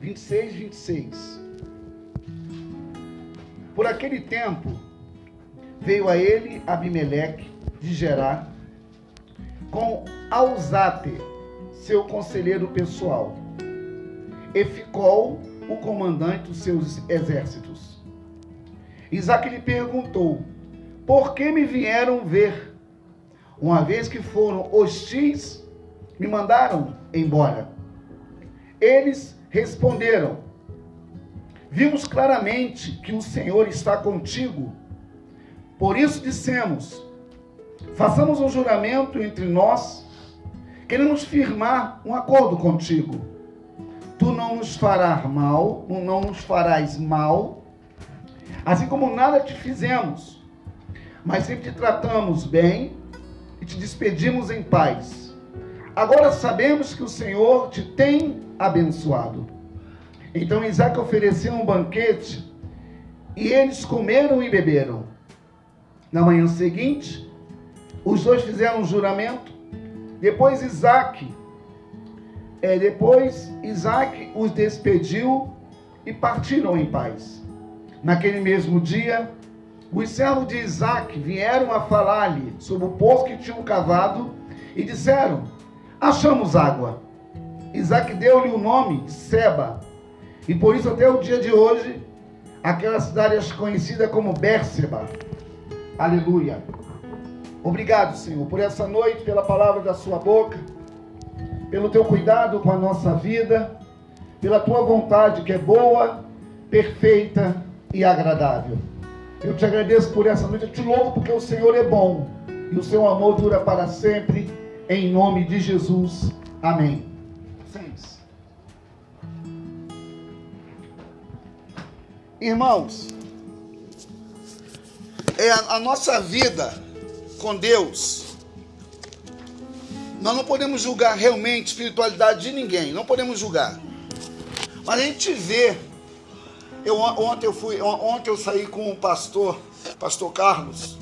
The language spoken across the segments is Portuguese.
26, 26. Por aquele tempo veio a ele Abimeleque de Gerar com Alzate, seu conselheiro pessoal, e ficou o comandante dos seus exércitos. Isaac lhe perguntou: Por que me vieram ver? Uma vez que foram hostis, me mandaram embora. Eles responderam: Vimos claramente que o Senhor está contigo. Por isso dissemos: Façamos um juramento entre nós. Queremos firmar um acordo contigo. Tu não nos farás mal, não nos farás mal, assim como nada te fizemos, mas sempre te tratamos bem e te despedimos em paz. Agora sabemos que o Senhor te tem abençoado. Então Isaac ofereceu um banquete e eles comeram e beberam. Na manhã seguinte, os dois fizeram um juramento. Depois Isaac, é, depois Isaac os despediu e partiram em paz. Naquele mesmo dia, os servos de Isaac vieram a falar-lhe sobre o poço que tinham cavado e disseram: Achamos água. Isaac deu-lhe o nome Seba, e por isso até o dia de hoje, aquela cidade é conhecida como Bérseba. Aleluia. Obrigado, Senhor, por essa noite, pela palavra da sua boca, pelo teu cuidado com a nossa vida, pela tua vontade que é boa, perfeita e agradável. Eu te agradeço por essa noite, eu te louvo porque o Senhor é bom e o seu amor dura para sempre, em nome de Jesus. Amém. Irmãos, é a, a nossa vida com Deus, nós não podemos julgar realmente espiritualidade de ninguém, não podemos julgar. Mas a gente vê. Eu, ontem eu fui, ontem eu saí com o pastor, pastor Carlos.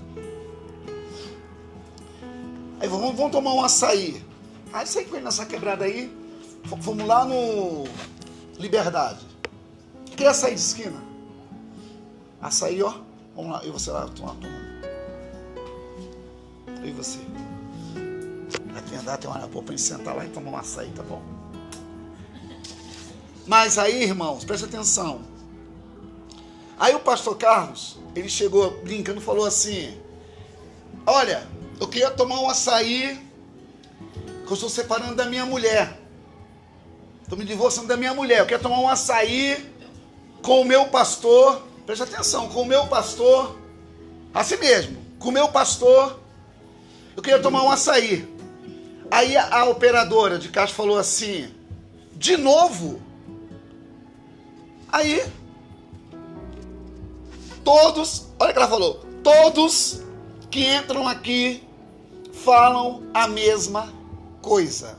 Aí vamos, vamos tomar um açaí. Aí saí com ele nessa quebrada aí. Fomos lá no Liberdade. Que açaí de esquina? Açaí, ó. Vamos lá, eu você lá tomar, tomar. Eu e você. Daqui andar tem uma hora pra gente sentar lá e tomar um açaí, tá bom? Mas aí, irmãos, presta atenção. Aí o pastor Carlos, ele chegou brincando e falou assim: Olha, eu queria tomar um açaí, que eu estou separando da minha mulher. Estou me divorciando da minha mulher. Eu quero tomar um açaí com o meu pastor. Presta atenção, com o meu pastor. Assim mesmo, com o meu pastor eu queria tomar um açaí. Aí a, a operadora de caixa falou assim: de novo? Aí, todos, olha o que ela falou: todos que entram aqui falam a mesma coisa.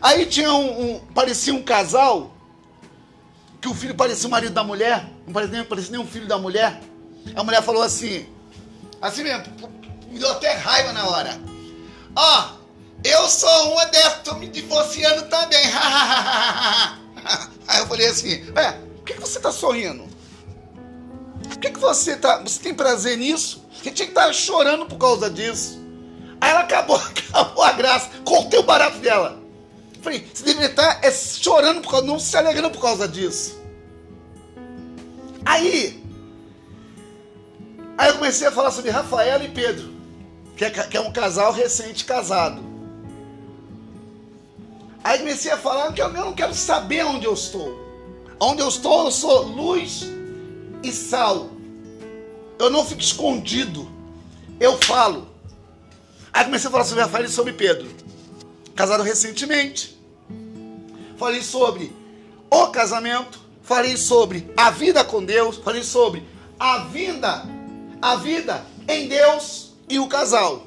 Aí tinha um, um, parecia um casal, que o filho parecia o marido da mulher, não parecia nem, parecia nem um filho da mulher. A mulher falou assim, assim mesmo, me deu até raiva na hora. Ó, oh, eu sou uma dessas, tô me divorciando também. Aí eu falei assim, é, por que, que você tá sorrindo? Por que, que você tá. Você tem prazer nisso? Você tinha que estar tá chorando por causa disso. Aí ela acabou, acabou a graça, cortei o barato dela. Falei, você deveria estar tá, é, chorando por causa, não se alegrando por causa disso. Aí, aí eu comecei a falar sobre Rafaela e Pedro que é, que é um casal recente casado. Aí comecei a falar que eu não quero saber onde eu estou. Onde eu estou, eu sou luz e sal. Eu não fico escondido. Eu falo. Aí comecei a falar sobre Rafael e sobre Pedro. Casado recentemente. Falei sobre o casamento. Falei sobre a vida com Deus. Falei sobre a vida, a vida em Deus e o casal.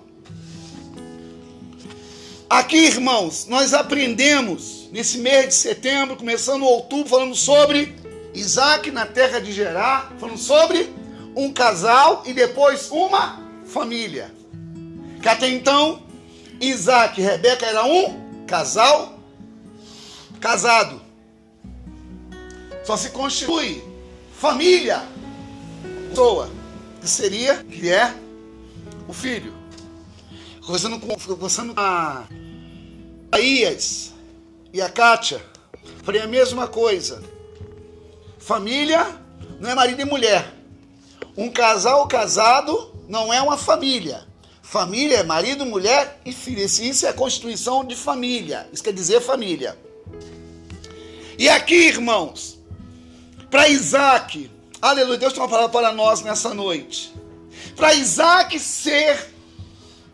Aqui, irmãos, nós aprendemos nesse mês de setembro, começando outubro, falando sobre Isaac na terra de Gerar, falando sobre um casal e depois uma família. Que até então, Isaac e Rebeca era um casal casado. Só se constitui família, pessoa, que seria, que é o filho. Conversando com, conversando com a Ias e a Kátia, falei a mesma coisa. Família não é marido e mulher. Um casal casado não é uma família. Família é marido, mulher e filho. Isso é a constituição de família. Isso quer dizer família. E aqui, irmãos, para Isaac, aleluia, Deus tem uma palavra para nós nessa noite. Para Isaac ser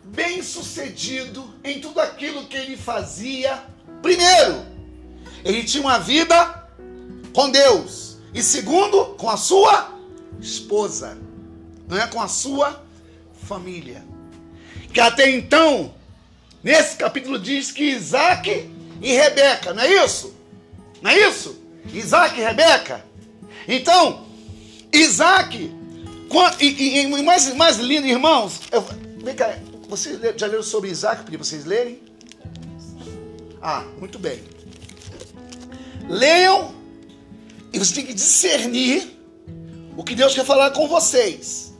bem sucedido em tudo aquilo que ele fazia, primeiro, ele tinha uma vida com Deus, e segundo, com a sua esposa, não é com a sua família. Que até então, nesse capítulo diz que Isaac e Rebeca, não é isso? Não é isso? Isaac e Rebeca. Então, Isaac, e, e, e mais, mais lindo, irmãos, eu, vem cá, vocês já leram sobre Isaac? Pedi para vocês lerem? Ah, muito bem. Leiam e vocês têm que discernir o que Deus quer falar com vocês.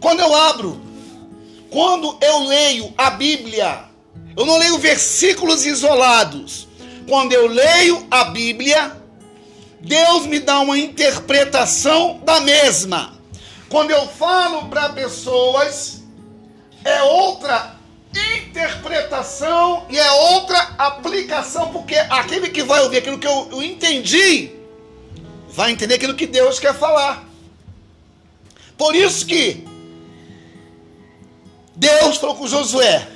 Quando eu abro, quando eu leio a Bíblia, eu não leio versículos isolados. Quando eu leio a Bíblia, Deus me dá uma interpretação da mesma. Quando eu falo para pessoas, é outra interpretação e é outra aplicação, porque aquele que vai ouvir aquilo que eu, eu entendi, vai entender aquilo que Deus quer falar. Por isso que Deus falou com Josué: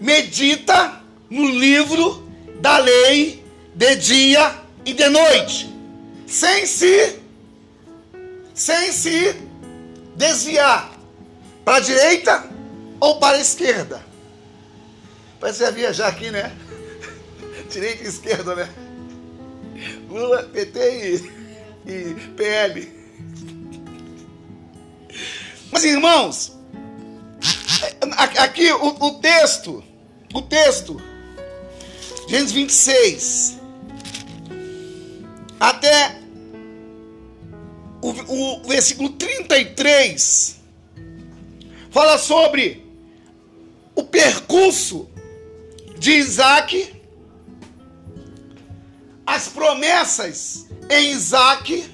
medita no livro da lei de dia e de noite, sem se sem se desviar para a direita ou para a esquerda. Parece viajar aqui, né? Direita e esquerda, né? Lula, PT e, e PL. Mas irmãos, aqui o, o texto, o texto, Gênesis 26, até o, o versículo 33, fala sobre o percurso de Isaac, as promessas em Isaac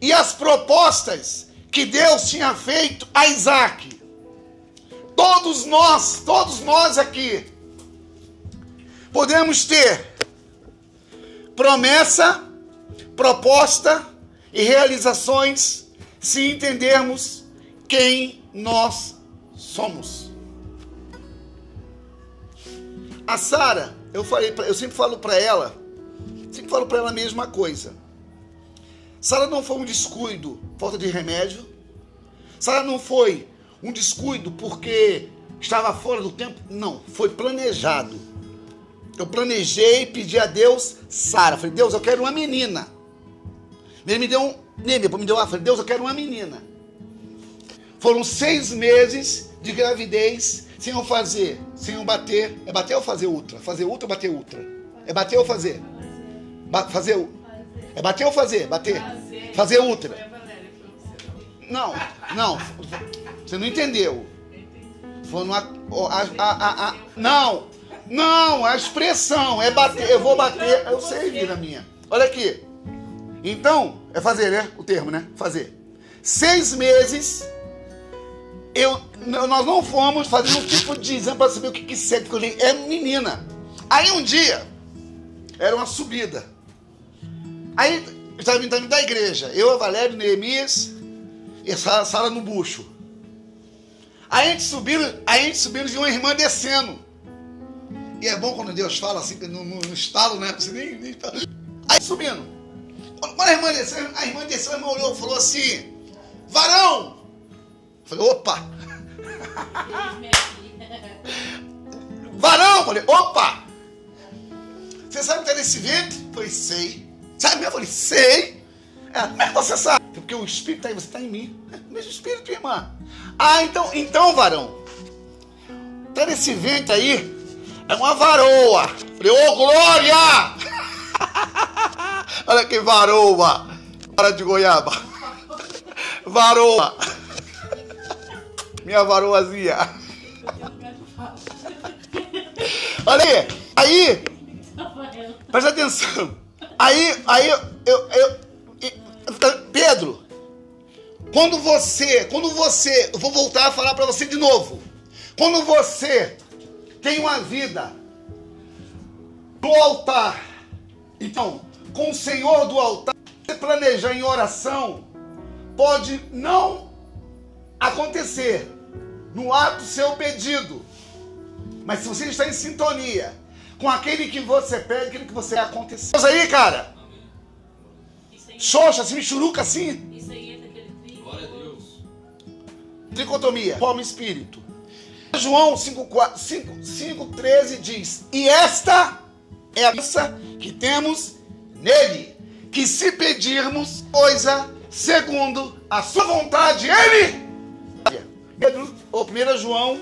e as propostas que Deus tinha feito a Isaac. Todos nós, todos nós aqui, podemos ter promessa, proposta e realizações se entendermos quem nós somos. A Sara, eu falei, eu sempre falo para ela, sempre falo para ela a mesma coisa. Sara não foi um descuido, falta de remédio. Sara não foi um descuido porque estava fora do tempo. Não, foi planejado. Eu planejei, pedi a Deus Sara. Falei, Deus, eu quero uma menina. Ele me deu um. Depois me deu uma. Falei, Deus, eu quero uma menina. Foram seis meses de gravidez sem eu fazer, sem eu bater. É bater ou fazer ultra? Fazer ultra ou bater ultra? É bater ou fazer? Ba fazer. É bater ou fazer? Bater. Fazer ultra. Não, não. Você não entendeu. Uma. A, a, a, não, não, a expressão é bater. Eu vou bater. Eu sei, vida minha. Olha aqui. Então, é fazer, né? O termo, né? Fazer. Seis meses. Eu, nós não fomos fazer um tipo de exame para saber o que, que segue, porque é menina. Aí um dia, era uma subida. Aí, estava vindo da igreja. Eu, a Valério, Neemias e a Sara no bucho. A gente subiu, a gente subiu e viu uma irmã descendo. E é bom quando Deus fala assim, no, no, no estalo, né? Você nem, nem Aí subindo. Quando a irmã desceu, a irmã desceu, a irmã olhou e falou assim: Varão! Eu falei, opa! Varão! Eu falei, opa! Você sabe que está nesse vento? Eu falei, sei. Sabe? Eu falei, sei. É, como é que você sabe? Porque o Espírito está você, está em mim. É o mesmo Espírito, irmã. Ah, então, então, varão. Está nesse vento aí É uma varoa. Falei, ô Glória! Olha que varoa. Para de goiaba. Varoa. Minha varoazinha. Olha aí. Aí. Presta atenção. Aí, aí eu, eu, eu, Pedro, quando você, quando você, eu vou voltar a falar para você de novo. Quando você tem uma vida do altar, então, com o Senhor do altar, você planejar em oração, pode não acontecer no ato seu pedido. Mas se você está em sintonia com aquele que você pede, aquele que você acontecer. Mas aí, cara. Xoxa, se michuruca assim. Tricotomia, forma espírito. João 5,13 diz: E esta é a missa que temos nele, que se pedirmos coisa segundo a sua vontade, ele. Pedro, ou 1 João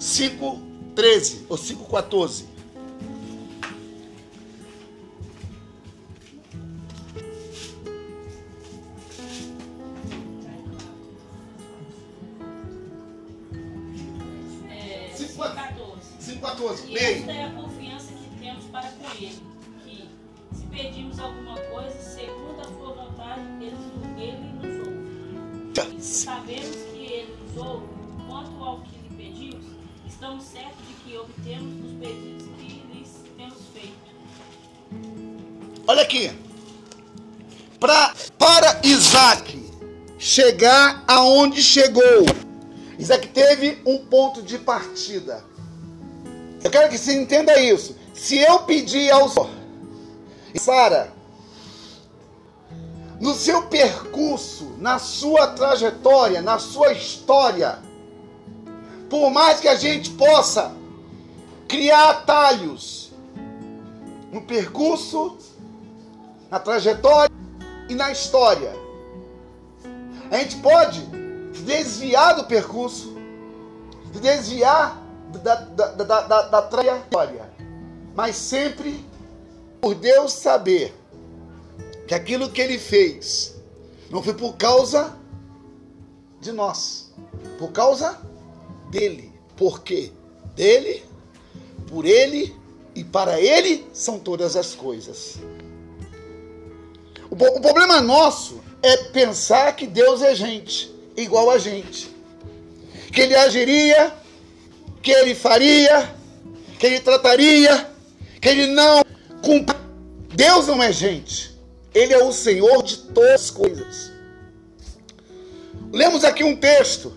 5,13 ou 5,14. E esta é a confiança que temos para com Ele, que, se pedimos alguma coisa, segundo a sua vontade, Ele, ele nos ouve. E se sabemos que Ele nos ouve, quanto ao que lhe pedimos, estamos certos de que obtemos os pedidos que lhes temos feito. Olha aqui. Pra, para Isaac chegar aonde chegou, Isaac teve um ponto de partida. Eu quero que você entenda isso. Se eu pedir ao Senhor, Sara, no seu percurso, na sua trajetória, na sua história, por mais que a gente possa criar atalhos no percurso, na trajetória e na história, a gente pode desviar do percurso, desviar da, da, da, da, trajetória, mas sempre por Deus saber que aquilo que ele fez não foi por causa de nós, por causa dele. Porque dele, por ele e para ele são todas as coisas. O, o problema nosso é pensar que Deus é gente, igual a gente. Que ele agiria que ele faria, que ele trataria, que ele não cumpre. Deus não é gente, ele é o Senhor de todas as coisas. Lemos aqui um texto.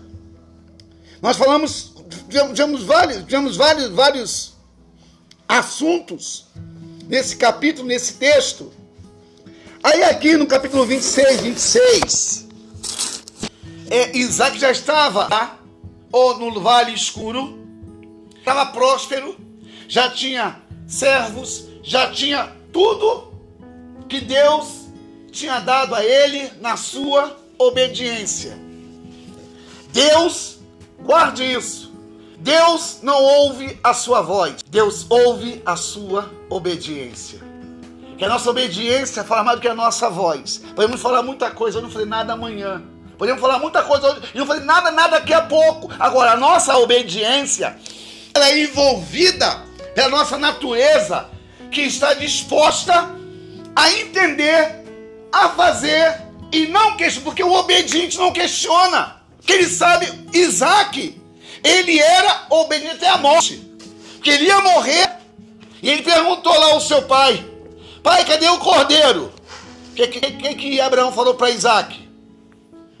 Nós falamos, tivemos vários, tivemos vários, vários assuntos nesse capítulo, nesse texto. Aí aqui no capítulo 26, 26, é, Isaac já estava lá, ou no vale escuro, estava próspero, já tinha servos, já tinha tudo que Deus tinha dado a ele na sua obediência. Deus, guarde isso. Deus não ouve a sua voz, Deus ouve a sua obediência. Que a nossa obediência fala mais do que a nossa voz. Podemos falar muita coisa, eu não falei nada amanhã. Podemos falar muita coisa hoje, eu não falei nada, nada daqui a pouco. Agora, a nossa obediência ela é envolvida pela nossa natureza que está disposta a entender, a fazer e não questiona, porque o obediente não questiona. Que ele sabe, Isaac, ele era obediente até a morte, porque ele ia morrer. E ele perguntou lá ao seu pai: Pai, cadê o cordeiro? O que, que, que, que Abraão falou para Isaac?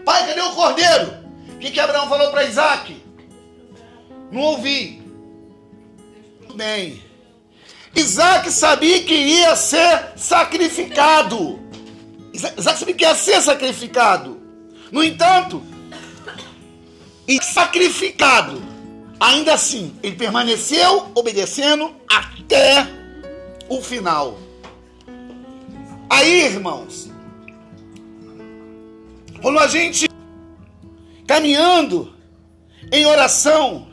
Pai, cadê o cordeiro? O que, que Abraão falou para Isaac? Não ouvi bem. Isaac sabia que ia ser sacrificado. Isaac sabia que ia ser sacrificado. No entanto, e sacrificado, ainda assim, ele permaneceu obedecendo até o final. Aí, irmãos, quando a gente caminhando em oração,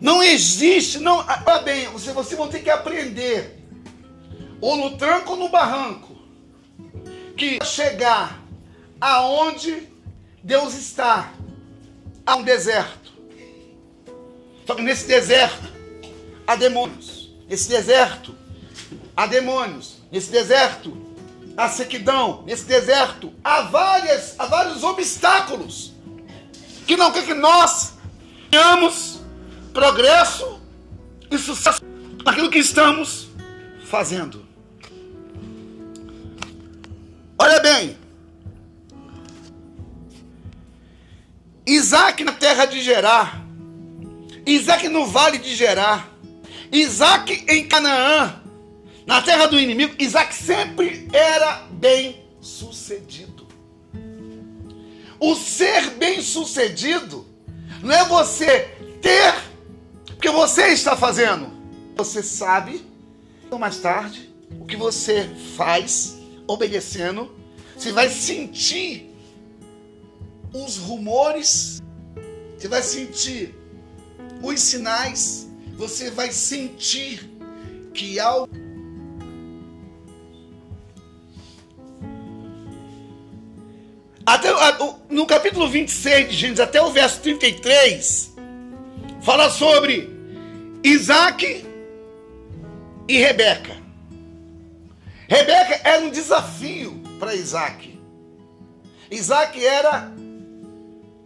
Não existe, não. Olha bem, você, você vão ter que aprender, ou no tranco ou no barranco, que chegar aonde Deus está, há um deserto. Só que nesse deserto há demônios. Nesse deserto há demônios. Nesse deserto há sequidão. Nesse deserto há, várias, há vários obstáculos que não quer que nós tenhamos progresso e sucesso naquilo que estamos fazendo. Olha bem, Isaac na terra de Gerar, Isaac no vale de Gerar, Isaac em Canaã, na terra do inimigo, Isaac sempre era bem sucedido. O ser bem sucedido não é você ter que você está fazendo. Você sabe, então mais tarde, o que você faz obedecendo, você vai sentir os rumores, você vai sentir os sinais, você vai sentir que algo. Até, no capítulo 26 de Gênesis, até o verso 33, fala sobre Isaac e Rebeca. Rebeca era um desafio para Isaac. Isaac era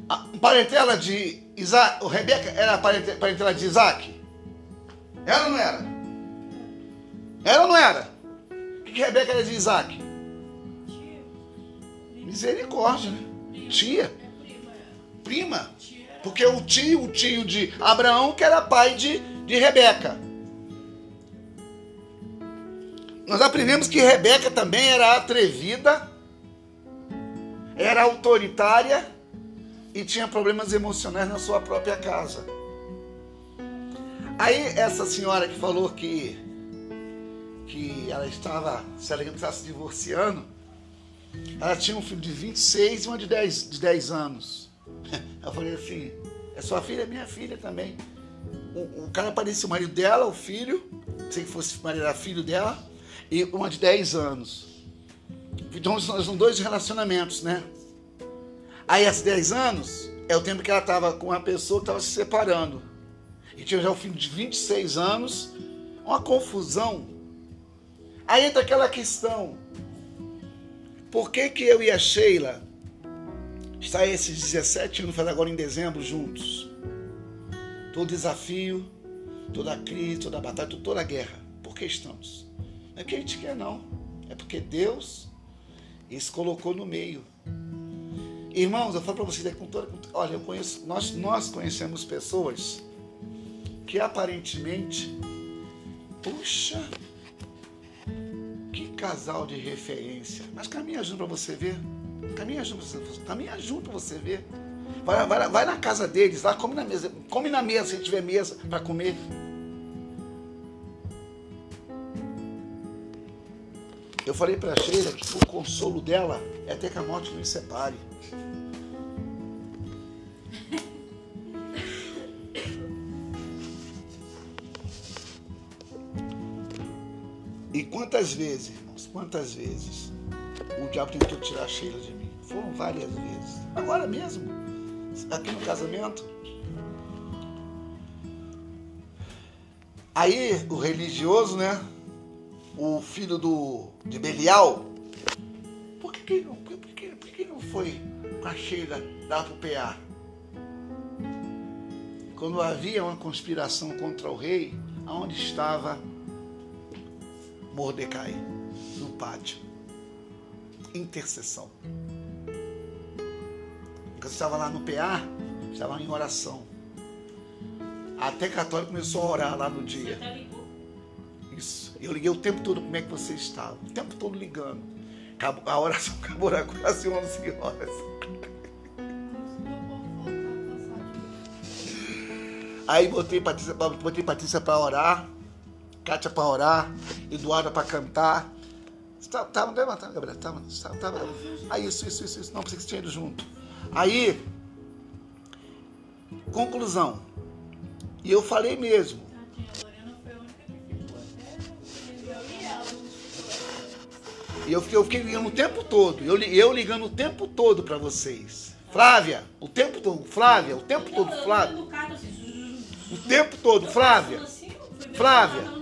a parentela de Isaac, Rebeca era a parentela de Isaac? Era ou não era? Era ou não era? O que, que Rebeca era de Isaac? Misericórdia, né? Tia. Prima. Porque o tio, o tio de Abraão, que era pai de, de Rebeca. Nós aprendemos que Rebeca também era atrevida, era autoritária e tinha problemas emocionais na sua própria casa. Aí essa senhora que falou que que ela estava, se ela estava se divorciando, ela tinha um filho de 26 e uma de 10, de 10 anos. Eu falei assim, é sua filha, é minha filha também. O, o cara parecia o marido dela, o filho, sei que fosse o marido era filho dela, e uma de 10 anos. Então são dois relacionamentos, né? Aí, aos 10 anos, é o tempo que ela estava com uma pessoa que estava se separando. E tinha já o filho de 26 anos, uma confusão. Aí entra aquela questão: por que, que eu e a Sheila está esses 17 anos, faz agora em dezembro, juntos? Todo desafio, toda crise, toda batalha, toda guerra. Por que estamos? Não é porque a gente quer, não. É porque Deus se colocou no meio. Irmãos, eu falo para vocês, com toda, olha, eu conheço, nós, nós conhecemos pessoas que aparentemente, puxa, que casal de referência. Mas caminha junto para você ver. Caminha junto, caminha junto você ver. Vai, vai, vai na casa deles, lá come na mesa, come na mesa se tiver mesa para comer. Eu falei para a Sheila que o consolo dela é até que a morte nos separe. E quantas vezes, irmãos, quantas vezes diabo tentou tirar a Sheila de mim? Foram várias vezes. Agora mesmo, aqui no casamento. Aí o religioso, né? O filho do, de Belial. Por que, por que, por que não foi com a Sheila lá pro PA? Quando havia uma conspiração contra o rei, aonde estava Mordecai no pátio. Intercessão. Quando estava lá no PA, estava em oração. Até católico começou a orar lá no dia. Isso. Eu liguei o tempo todo como é que você estava. O tempo todo ligando. A oração acabou quase 11 horas. Aí botei Patrícia, botei Patrícia para orar. Kátia para orar, Eduarda para cantar. Estavam levantando, Gabriel. Tava, tava, tava. Aí, isso, isso, isso, isso. Não, pensei que você tinha ido junto. Aí, conclusão. E eu falei mesmo. E eu fiquei, eu fiquei ligando o tempo todo. Eu, eu ligando o tempo todo para vocês. Flávia, o tempo todo. Flávia, o tempo todo. Flávia, assim, o tempo todo. Flávia, assim, Flávia.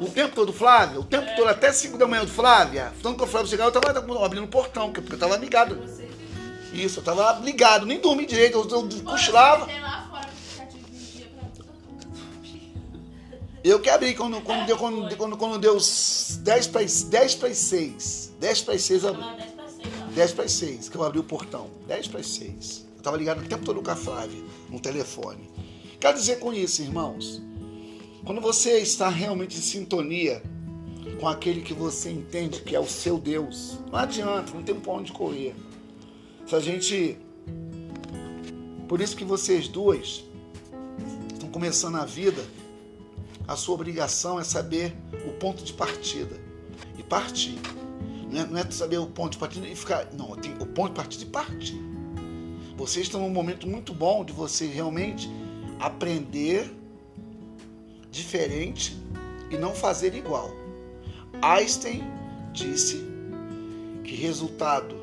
O o tempo todo. Flávia, o tempo todo. Até 5 da manhã. Flávia, tanto que eu Flávia chegar, eu tava abrindo o portão, porque eu tava ligado. Isso, eu tava ligado, nem dormi direito, eu, eu cochilava. O Eu que abri quando, quando, deu, quando, quando, quando deu os 10 para 10 para 6. 10 para 6 eu abri. Lá 10 pra 6, ó. 10 para 6, que eu abri o portão. 10 para 6. Eu tava ligado o tempo todo com a Flávia, no telefone. Quero dizer com isso, irmãos, quando você está realmente em sintonia com aquele que você entende que é o seu Deus, não adianta, não tem pra onde correr. Se a gente. Por isso que vocês duas estão começando a vida, a sua obrigação é saber o ponto de partida e partir. Não é, é saber o ponto de partida e ficar. Não, tem o ponto de partida e partir. Vocês estão num momento muito bom de você realmente aprender diferente e não fazer igual. Einstein disse que resultado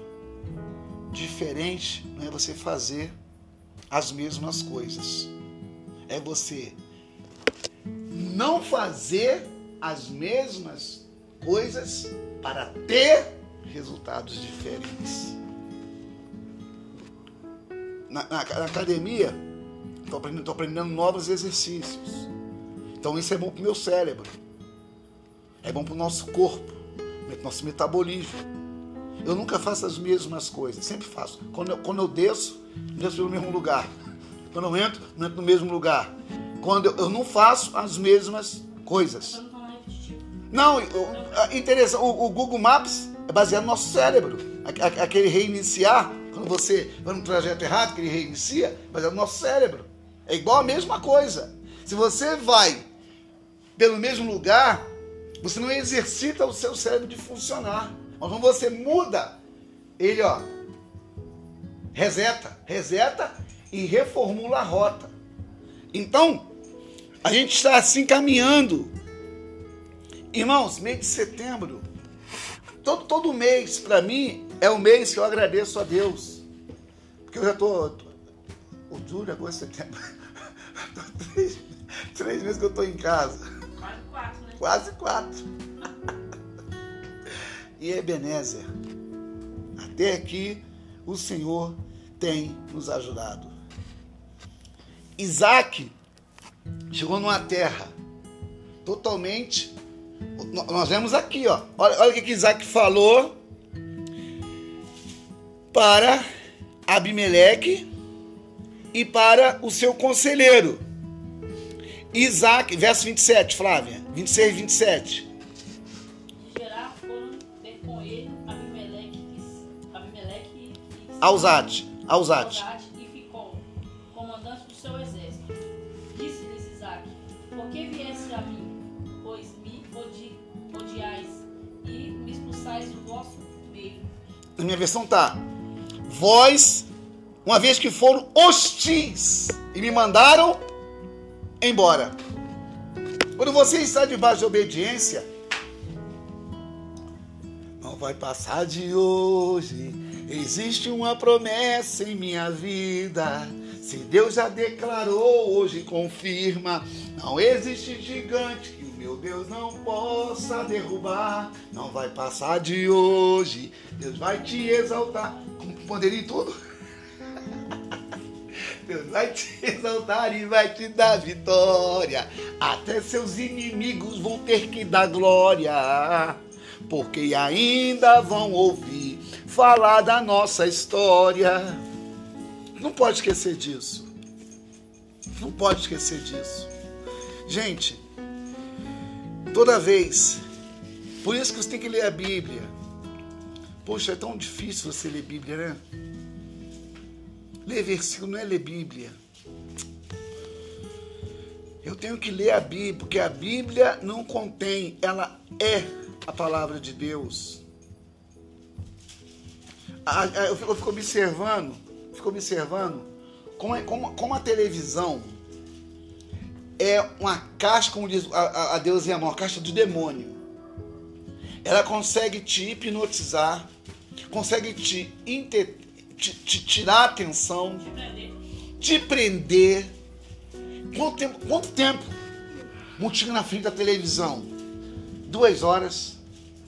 diferente não é você fazer as mesmas coisas. É você não fazer as mesmas coisas para ter resultados diferentes. Na, na- na academia, estou aprendendo, aprendendo novos exercícios. Então isso é bom para o meu cérebro. É bom para o nosso corpo, para nosso metabolismo. Eu nunca faço as mesmas coisas, sempre faço. Quando eu, quando eu desço, desço pelo mesmo lugar. Quando eu entro, não entro no mesmo lugar. Quando eu, eu não faço as mesmas coisas. Não falar repetitivo. Não, o- a- interessante, o, o Google Maps é baseado no nosso cérebro. A- a- Aquele reiniciar, quando você vai num trajeto errado, que ele reinicia, é baseado no nosso cérebro. É igual a mesma coisa. Se você vai pelo mesmo lugar, você não exercita o seu cérebro de funcionar. Mas quando você muda, ele, ó, reseta, reseta e reformula a rota. Então, a gente está assim caminhando Irmãos, mês de setembro, todo, todo mês, para mim, é o mês que eu agradeço a Deus. Porque eu já. O julho, agosto, setembro. Três, três meses que eu tô em casa. Quase 4? Quase quatro. E Ebenezer, até aqui o Senhor tem nos ajudado. Isaac chegou numa terra totalmente. Nós vemos aqui, ó. Olha, olha o que Isaac falou para Abimeleque e para o seu conselheiro. Isaac, verso 27, Flávia, 26 e 27. De Gerar foram ter com ele Abimeleque e Abimeleque e Ausate, Ausate. E ficou comandante do seu exército. Disse-lhes Isaac: Por que viesse a mim, pois me odi- odiais e me expulsais do vosso meio? Na minha versão tá. Vós, uma vez que foram hostis e me mandaram embora. Quando você está debaixo de obediência, não vai passar de hoje. Existe uma promessa em minha vida. Se Deus já declarou, hoje confirma. Não existe gigante que o meu Deus não possa derrubar. Não vai passar de hoje. Deus vai te exaltar. Com poderia e tudo. Deus vai te exaltar e vai te dar vitória. Até seus inimigos vão ter que dar glória. Porque ainda vão ouvir falar da nossa história. Não pode esquecer disso. Não pode esquecer disso. Gente, toda vez. Por isso que você tem que ler a Bíblia. Poxa, é tão difícil você ler Bíblia, né? Ler versículo não é ler Bíblia. Eu tenho que ler a Bíblia, porque a Bíblia não contém, ela é a palavra de Deus. A- a- Eu fico, observando, fico observando como, é- como, como a televisão é uma caixa, como diz a, a, a Deus é uma caixa do demônio. Ela consegue te hipnotizar, consegue te, te, te tirar a atenção, Te prender. Quanto tempo? Quanto tempo? Multiplica na frente da televisão. Duas horas.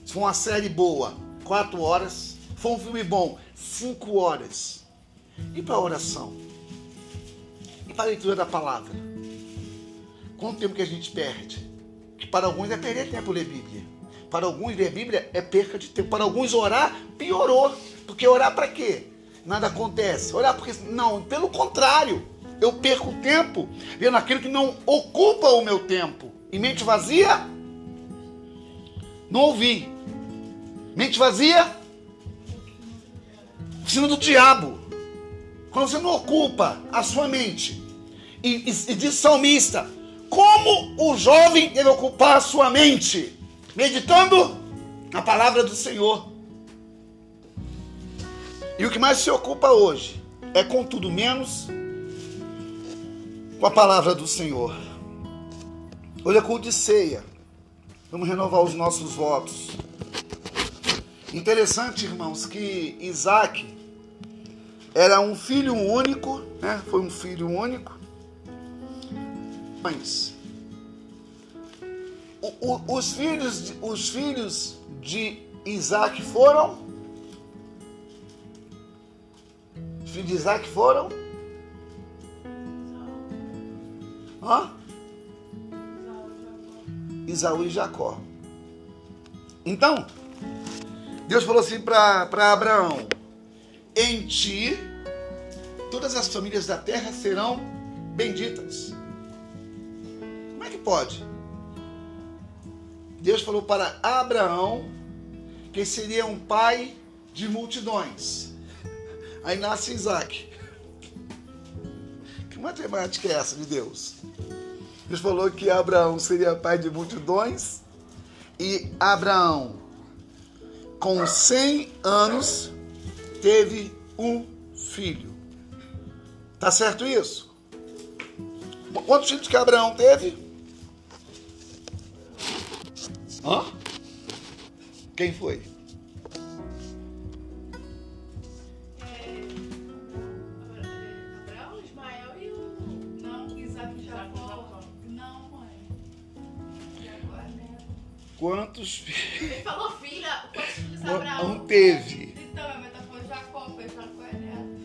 Se for uma série boa, quatro horas. Se for um filme bom, cinco horas. E para oração? E para a leitura da palavra? Quanto tempo que a gente perde? Que para alguns é perder tempo ler Bíblia. Para alguns ler Bíblia é perca de tempo. Para alguns orar piorou. Porque orar para quê? Nada acontece. Orar porque não, pelo contrário. Eu perco tempo vendo aquilo que não ocupa o meu tempo. E mente vazia? Não ouvi. Mente vazia? Oficina do diabo. Quando você não ocupa a sua mente. E, e, e diz salmista: Como o jovem deve ocupar a sua mente? Meditando na palavra do Senhor. E o que mais se ocupa hoje é com tudo menos com a palavra do Senhor. Olha com de ceia. Vamos renovar os nossos votos. Interessante, irmãos, que Isaac era um filho único, né? Foi um filho único. Mas o- o- os filhos, os filhos de Isaac foram? Filhos de Isaac foram? Hã? Isaú e Jacó. Então, Deus falou assim para Abraão: Em ti todas as famílias da terra serão benditas. Como é que pode? Deus falou para Abraão que seria um pai de multidões. Aí nasce Isaac. Que matemática é essa de Deus? Deus falou que Abraão seria pai de multidões e Abraão, com 100 anos, teve um filho. Tá certo isso? Quantos filhos que Abraão teve? Hã? Quem foi? Quantos filhos Ele falou filha, quantos filhos Abraão? Abraão teve? Então, tá falando Jacó, foi Jacó é neto.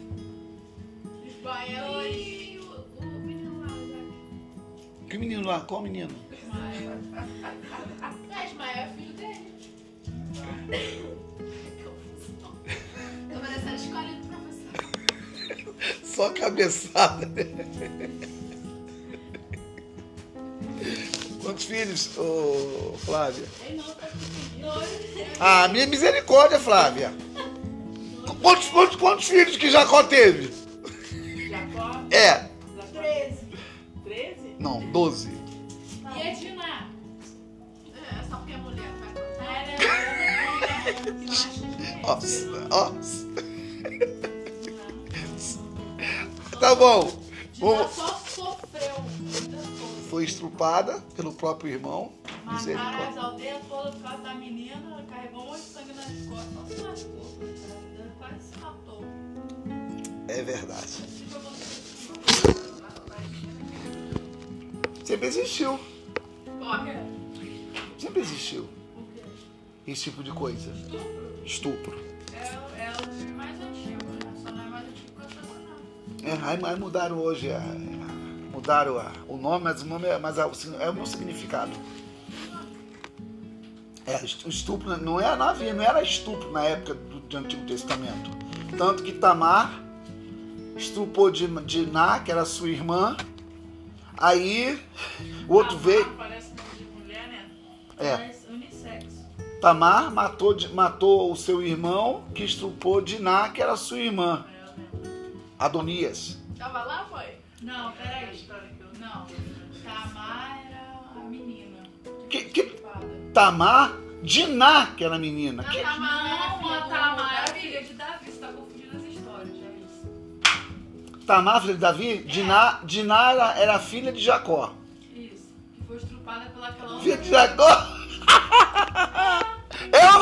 Ismael e o, o menino lá, o Isaac. Que menino lá? Qual menino? Ismael. É, Ismael é filho dele. Tô parecendo a escola do professor. Só cabeçada. né? Quantos filhos, ô, Flávia? Tá. Ah, minha misericórdia, Flávia. Quantos, quantos, quantos filhos que Jacó teve? Jacó, É. Treze. 13? Não, 12. E a Diná? É, só porque a mulher. Ah, é Nossa, nossa. Tá bom. Vamos- só sofreu. Foi estrupada pelo próprio irmão. Mataram as aldeias todas por causa da menina, carregou um monte de sangue nas costas, só se coitada. Quase se matou. É verdade. Sempre existiu. Sempre existiu esse tipo de coisa. Estupro. É, é o filme mais antigo, né? Só não é mais antigo que o assassinato. É, aí mudaram hoje, a- mudaram a- o nome, mas o nome é, mas a- é o mesmo significado. É, o estupro não era, não havia, não era estupro na época do, do Antigo Testamento. Tanto que Tamar estuprou de, de Ná, que era sua irmã. Aí o outro Tamar veio. Parece nome de mulher, né? É. Tamar matou, matou o seu irmão, que estuprou de Ná, que era sua irmã, É, né? É, Adonias. tava lá? Não, peraí. Não. Tamar era a menina. Que, que. Tamar, Diná, que era a menina. Não, Que- Tamar era Não, filha a Tamar era Davi. filha de Davi. Você tá confundindo as histórias, já é isso. Tamar, filha de Davi, Diná, Diná era, era filha de Jacó. Isso. espada pelaquela outra. Filho de Jacó. É ou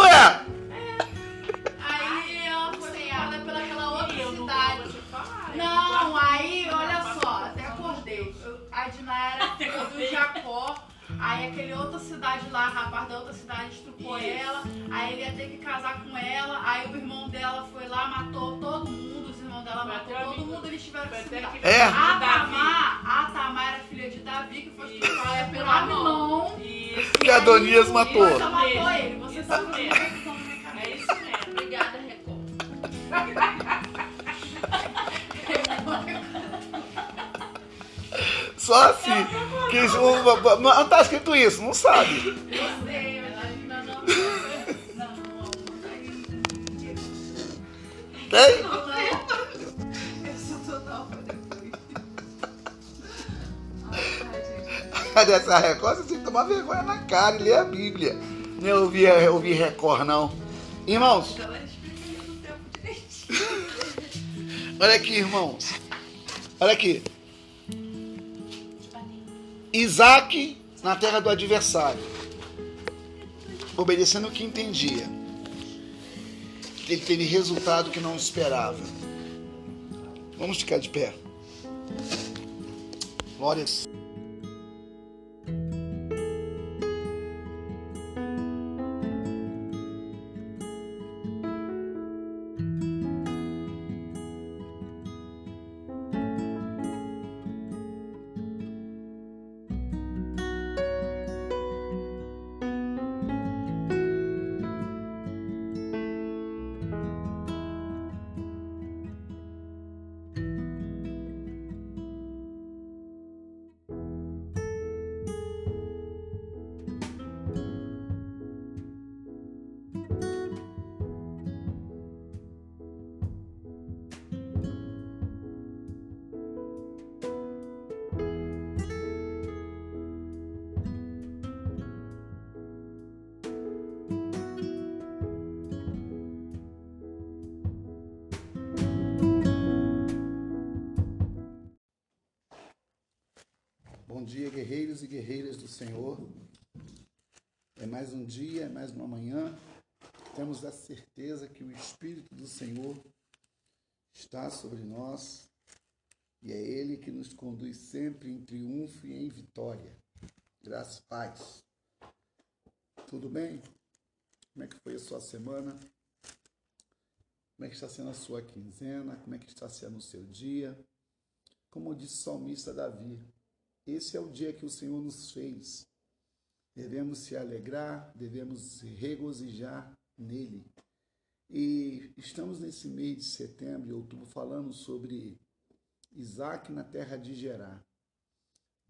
Não, aí, olha só, até acordei. Eu- A Dinara do Jacó. Aí aquele outra cidade lá, rapaz da outra cidade, estrupou Isso. ela. Aí ele ia ter que casar com ela. Aí o irmão dela foi lá, matou todo mundo. Os irmãos dela matou todo amigo. mundo. Eles tiveram que se É. A. Tamar, a Tamar era filha de Davi, que foi Amnon. Amnon. Isso. Que Adonias matou. Ela matou ele. Você Isso sabe o que mesmo. minha É isso mesmo. Obrigada, Record. Só assim. Que isso, não, tá escrito isso, não sabe. Eu sei, mas acho que não, não. Não, não? Eu sou total. Ai, gente. Cadê essa Record? Você tem que tomar vergonha na cara e ler a Bíblia. Não ouvir, ouvir Record, não. Irmãos, Ela explica isso no tempo direitinho. Olha aqui, irmãos. Olha aqui. Isaac na terra do adversário. Obedecendo o que entendia. Ele teve resultado que não esperava. Vamos ficar de pé. Glória guerreiros e guerreiras do Senhor. É mais um dia, é mais uma manhã. Temos a certeza que o Espírito do Senhor está sobre nós e é Ele que nos conduz sempre em triunfo e em vitória. Graças e paz. Tudo bem? Como é que foi a sua semana? Como é que está sendo a sua quinzena? Como é que está sendo o seu dia? Como disse o salmista Davi, esse é o dia que o Senhor nos fez. Devemos se alegrar, devemos regozijar nele. E estamos nesse mês de setembro e outubro falando sobre Isaac na terra de Gerar.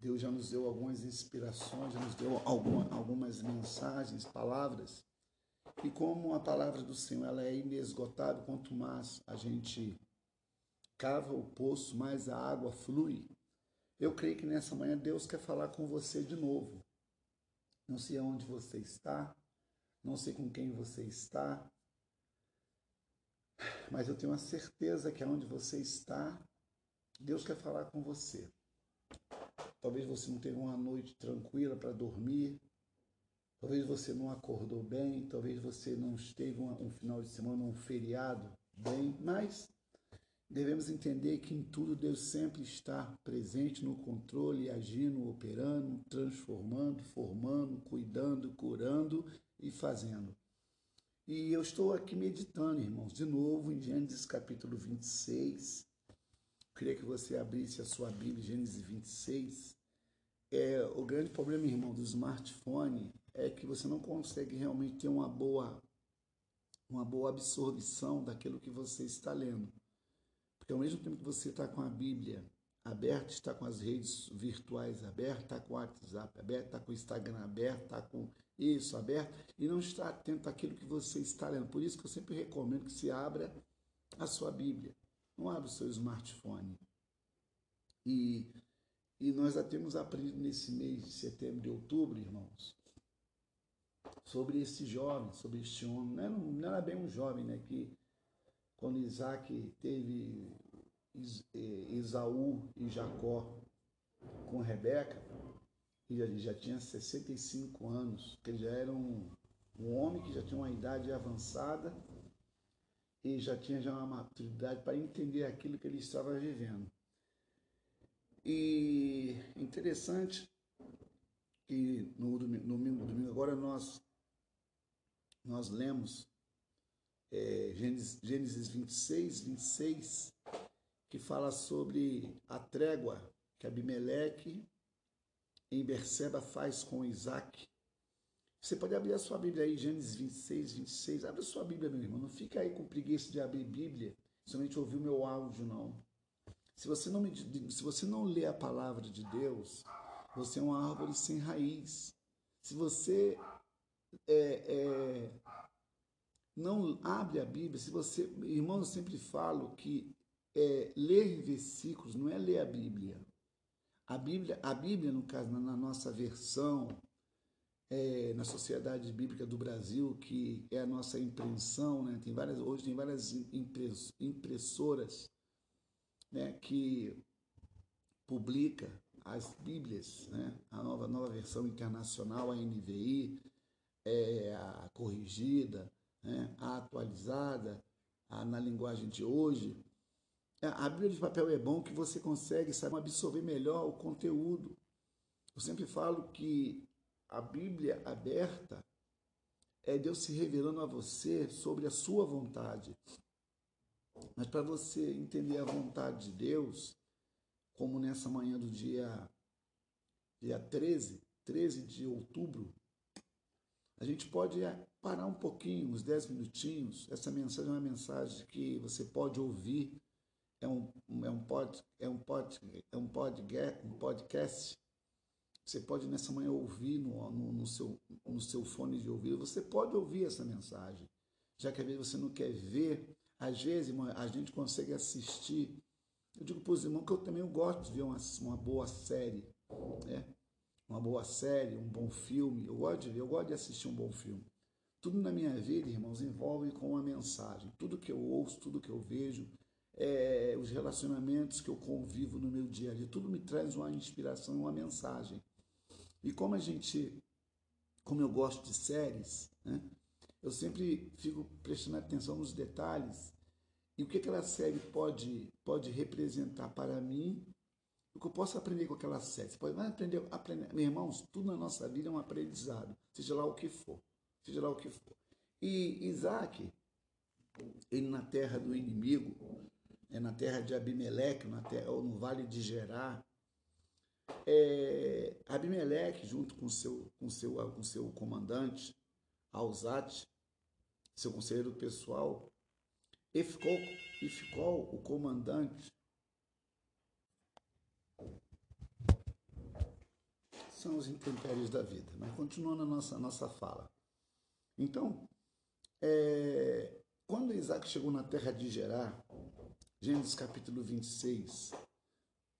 Deus já nos deu algumas inspirações, já nos deu alguma, algumas mensagens, palavras. E como a palavra do Senhor ela é inesgotável, quanto mais a gente cava o poço, mais a água flui. Eu creio que nessa manhã Deus quer falar com você de novo. Não sei aonde você está, não sei com quem você está, mas eu tenho a certeza que aonde você está, Deus quer falar com você. Talvez você não teve uma noite tranquila para dormir, talvez você não acordou bem, talvez você não esteve um final de semana, um feriado bem, mas devemos entender que em tudo Deus sempre está presente no controle, agindo, operando, transformando, formando, cuidando, curando e fazendo. E eu estou aqui meditando, irmãos, de novo em Gênesis capítulo 26. Queria que você abrisse a sua Bíblia, Gênesis 26. É, o grande problema, irmão, do smartphone é que você não consegue realmente ter uma boa, uma boa absorção daquilo que você está lendo. Porque ao mesmo tempo que você está com a Bíblia aberta, está com as redes virtuais abertas, está com o WhatsApp aberto, está com o Instagram aberto, está com isso aberto, e não está atento àquilo que você está lendo. Por isso que eu sempre recomendo que se abra a sua Bíblia. Não abra o seu smartphone. E, e nós já temos aprendido nesse mês de setembro e outubro, irmãos, sobre esse jovem, sobre este homem. Não era, não era bem um jovem, né? Que quando Isaac teve Is- eh, e Jacó com Rebeca, ele já tinha 65 anos, que ele já era um, um homem que já tinha uma idade avançada e já tinha já uma maturidade para entender aquilo que ele estava vivendo. E interessante que no domingo, domingo, domingo agora nós nós lemos é, Gênesis, Gênesis 26, 26, que fala sobre a trégua que Abimeleque em Berseba faz com Isaac. Você pode abrir a sua Bíblia aí, Gênesis 26, 26. Abre a sua Bíblia, meu irmão. Não fica aí com preguiça de abrir Bíblia, somente ouvir o meu áudio, não. Se você não, me, se você não lê a palavra de Deus, você é uma árvore sem raiz. Se você é, é, não abre a Bíblia, se você, irmão, eu sempre falo que é, ler versículos não é ler a Bíblia. A Bíblia, a Bíblia no caso, na, na nossa versão, é, na Sociedade Bíblica do Brasil, que é a nossa impressão, né? tem várias, hoje tem várias impressoras né? que publica as Bíblias, né? a nova, nova versão internacional, a NVI, é, a corrigida, né? a atualizada, na linguagem de hoje, é, a Bíblia de papel é bom que você consegue sabe, absorver melhor o conteúdo. Eu sempre falo que a Bíblia aberta é Deus se revelando a você sobre a sua vontade. Mas para você entender a vontade de Deus, como nessa manhã do dia, dia 13, 13 de outubro, a gente pode parar um pouquinho, uns 10 minutinhos. Essa mensagem é uma mensagem que você pode ouvir é um, é um, pod, é um, pod, é um, podcast, um podcast. Você pode nessa manhã ouvir no, no, no, seu, no seu fone de ouvido, você pode ouvir essa mensagem. Já que às vezes você não quer ver, às vezes a gente consegue assistir. Eu digo para os irmãos que eu também gosto de ver uma, uma boa série. Né? Uma boa série, um bom filme. Eu gosto de ver, eu gosto de assistir um bom filme. Tudo na minha vida, irmãos, envolve com uma mensagem. Tudo que eu ouço, tudo que eu vejo, é, os relacionamentos que eu convivo no meu dia a dia, tudo me traz uma inspiração, uma mensagem. E como a gente, como eu gosto de séries, né, eu sempre fico prestando atenção nos detalhes e o que aquela série pode, pode representar para mim, o que eu posso aprender com aquela série. Você pode aprender, aprender, meus irmãos, tudo na nossa vida é um aprendizado, seja lá o que for, seja lá o que for. E Isaac, ele na terra do inimigo, é na terra de Abimeleque, na terra, ou no vale de Gerá. É, Abimeleque, junto com seu, com seu, com seu comandante, Alzate, seu conselheiro pessoal, e ficou, e ficou o comandante. São os intempéries da vida. Mas continuando a nossa, nossa fala. Então, é, quando Isaac chegou na terra de Gerar, Gênesis capítulo 26,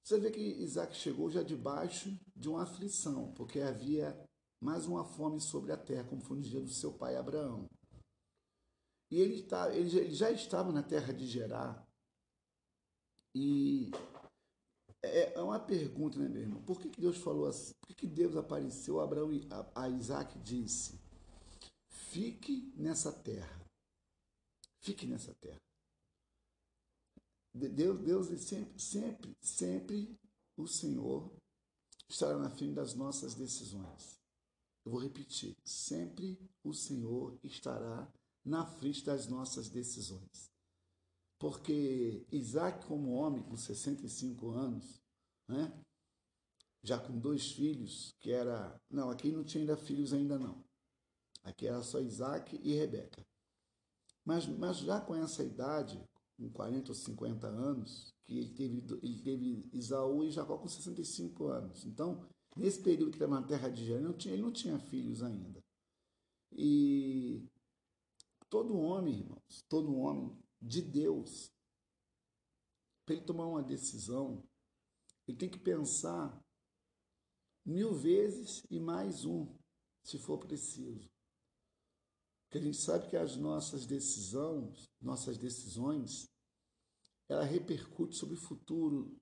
você vê que Isaac chegou já debaixo de uma aflição, porque havia mais uma fome sobre a terra, como foi no dia do seu pai Abraão. E ele, tá, ele, já, estava na terra de Gerar. E é, é uma pergunta, né, meu irmão? Por que, que Deus falou assim? Por que, que Deus apareceu a Abraão e a, Isaac disse: Fique nessa terra. Fique nessa terra. Deus, Deus sempre, sempre, sempre o Senhor estará na frente das nossas decisões. Eu vou repetir, sempre o Senhor estará na frente das nossas decisões. Porque Isaac, como homem com 65 anos, né, já com dois filhos, que era. Não, aqui não tinha ainda filhos ainda não. Aqui era só Isaac e Rebeca. Mas, mas já com essa idade, com 40 ou 50 anos, que ele teve, ele teve Isaú e Jacó com 65 anos. Então, nesse período que estava na terra de Israel, ele não tinha filhos ainda. E todo homem, irmãos, todo homem de Deus, para ele tomar uma decisão, ele tem que pensar mil vezes e mais um, se for preciso. Porque a gente sabe que as nossas decisões, nossas decisões, ela repercute sobre o futuro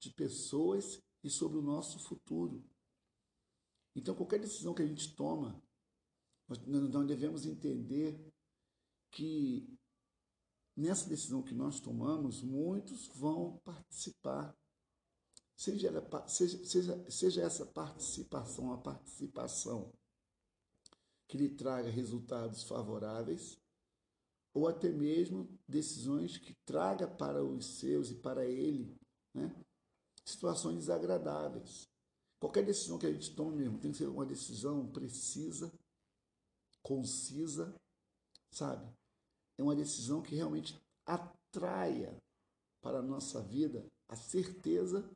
de pessoas e sobre o nosso futuro. Então, qualquer decisão que a gente toma, nós, devemos entender que nessa decisão que nós tomamos, muitos vão participar. Seja, ela, seja, seja, seja essa participação a participação que lhe traga resultados favoráveis, ou até mesmo decisões que traga para os seus e para ele né, situações desagradáveis. Qualquer decisão que a gente tome mesmo tem que ser uma decisão precisa, concisa, sabe? É uma decisão que realmente atraia para a nossa vida a certeza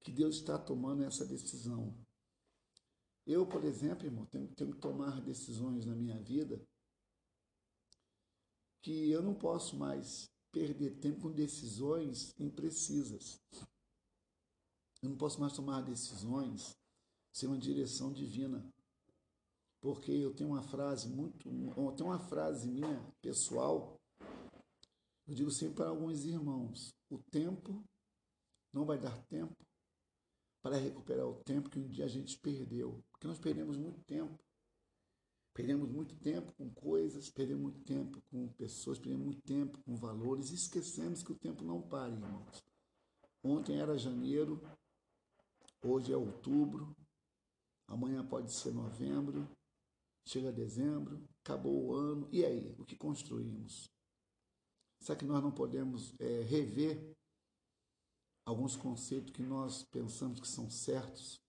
que Deus está tomando essa decisão. Eu, por exemplo, irmão, tenho, tenho que tomar decisões na minha vida que eu não posso mais perder tempo com decisões imprecisas. Eu não posso mais tomar decisões sem uma direção divina. Porque eu tenho uma frase muito, tenho uma frase minha pessoal. Eu digo sempre para alguns irmãos: o tempo não vai dar tempo para recuperar o tempo que um dia a gente perdeu, porque nós perdemos muito tempo. Perdemos muito tempo com coisas, perdemos muito tempo com pessoas, perdemos muito tempo com valores e esquecemos que o tempo não para, irmãos. Ontem era janeiro, hoje é outubro, amanhã pode ser novembro, chega dezembro, acabou o ano, e aí? O que construímos? Será que nós não podemos é, rever alguns conceitos que nós pensamos que são certos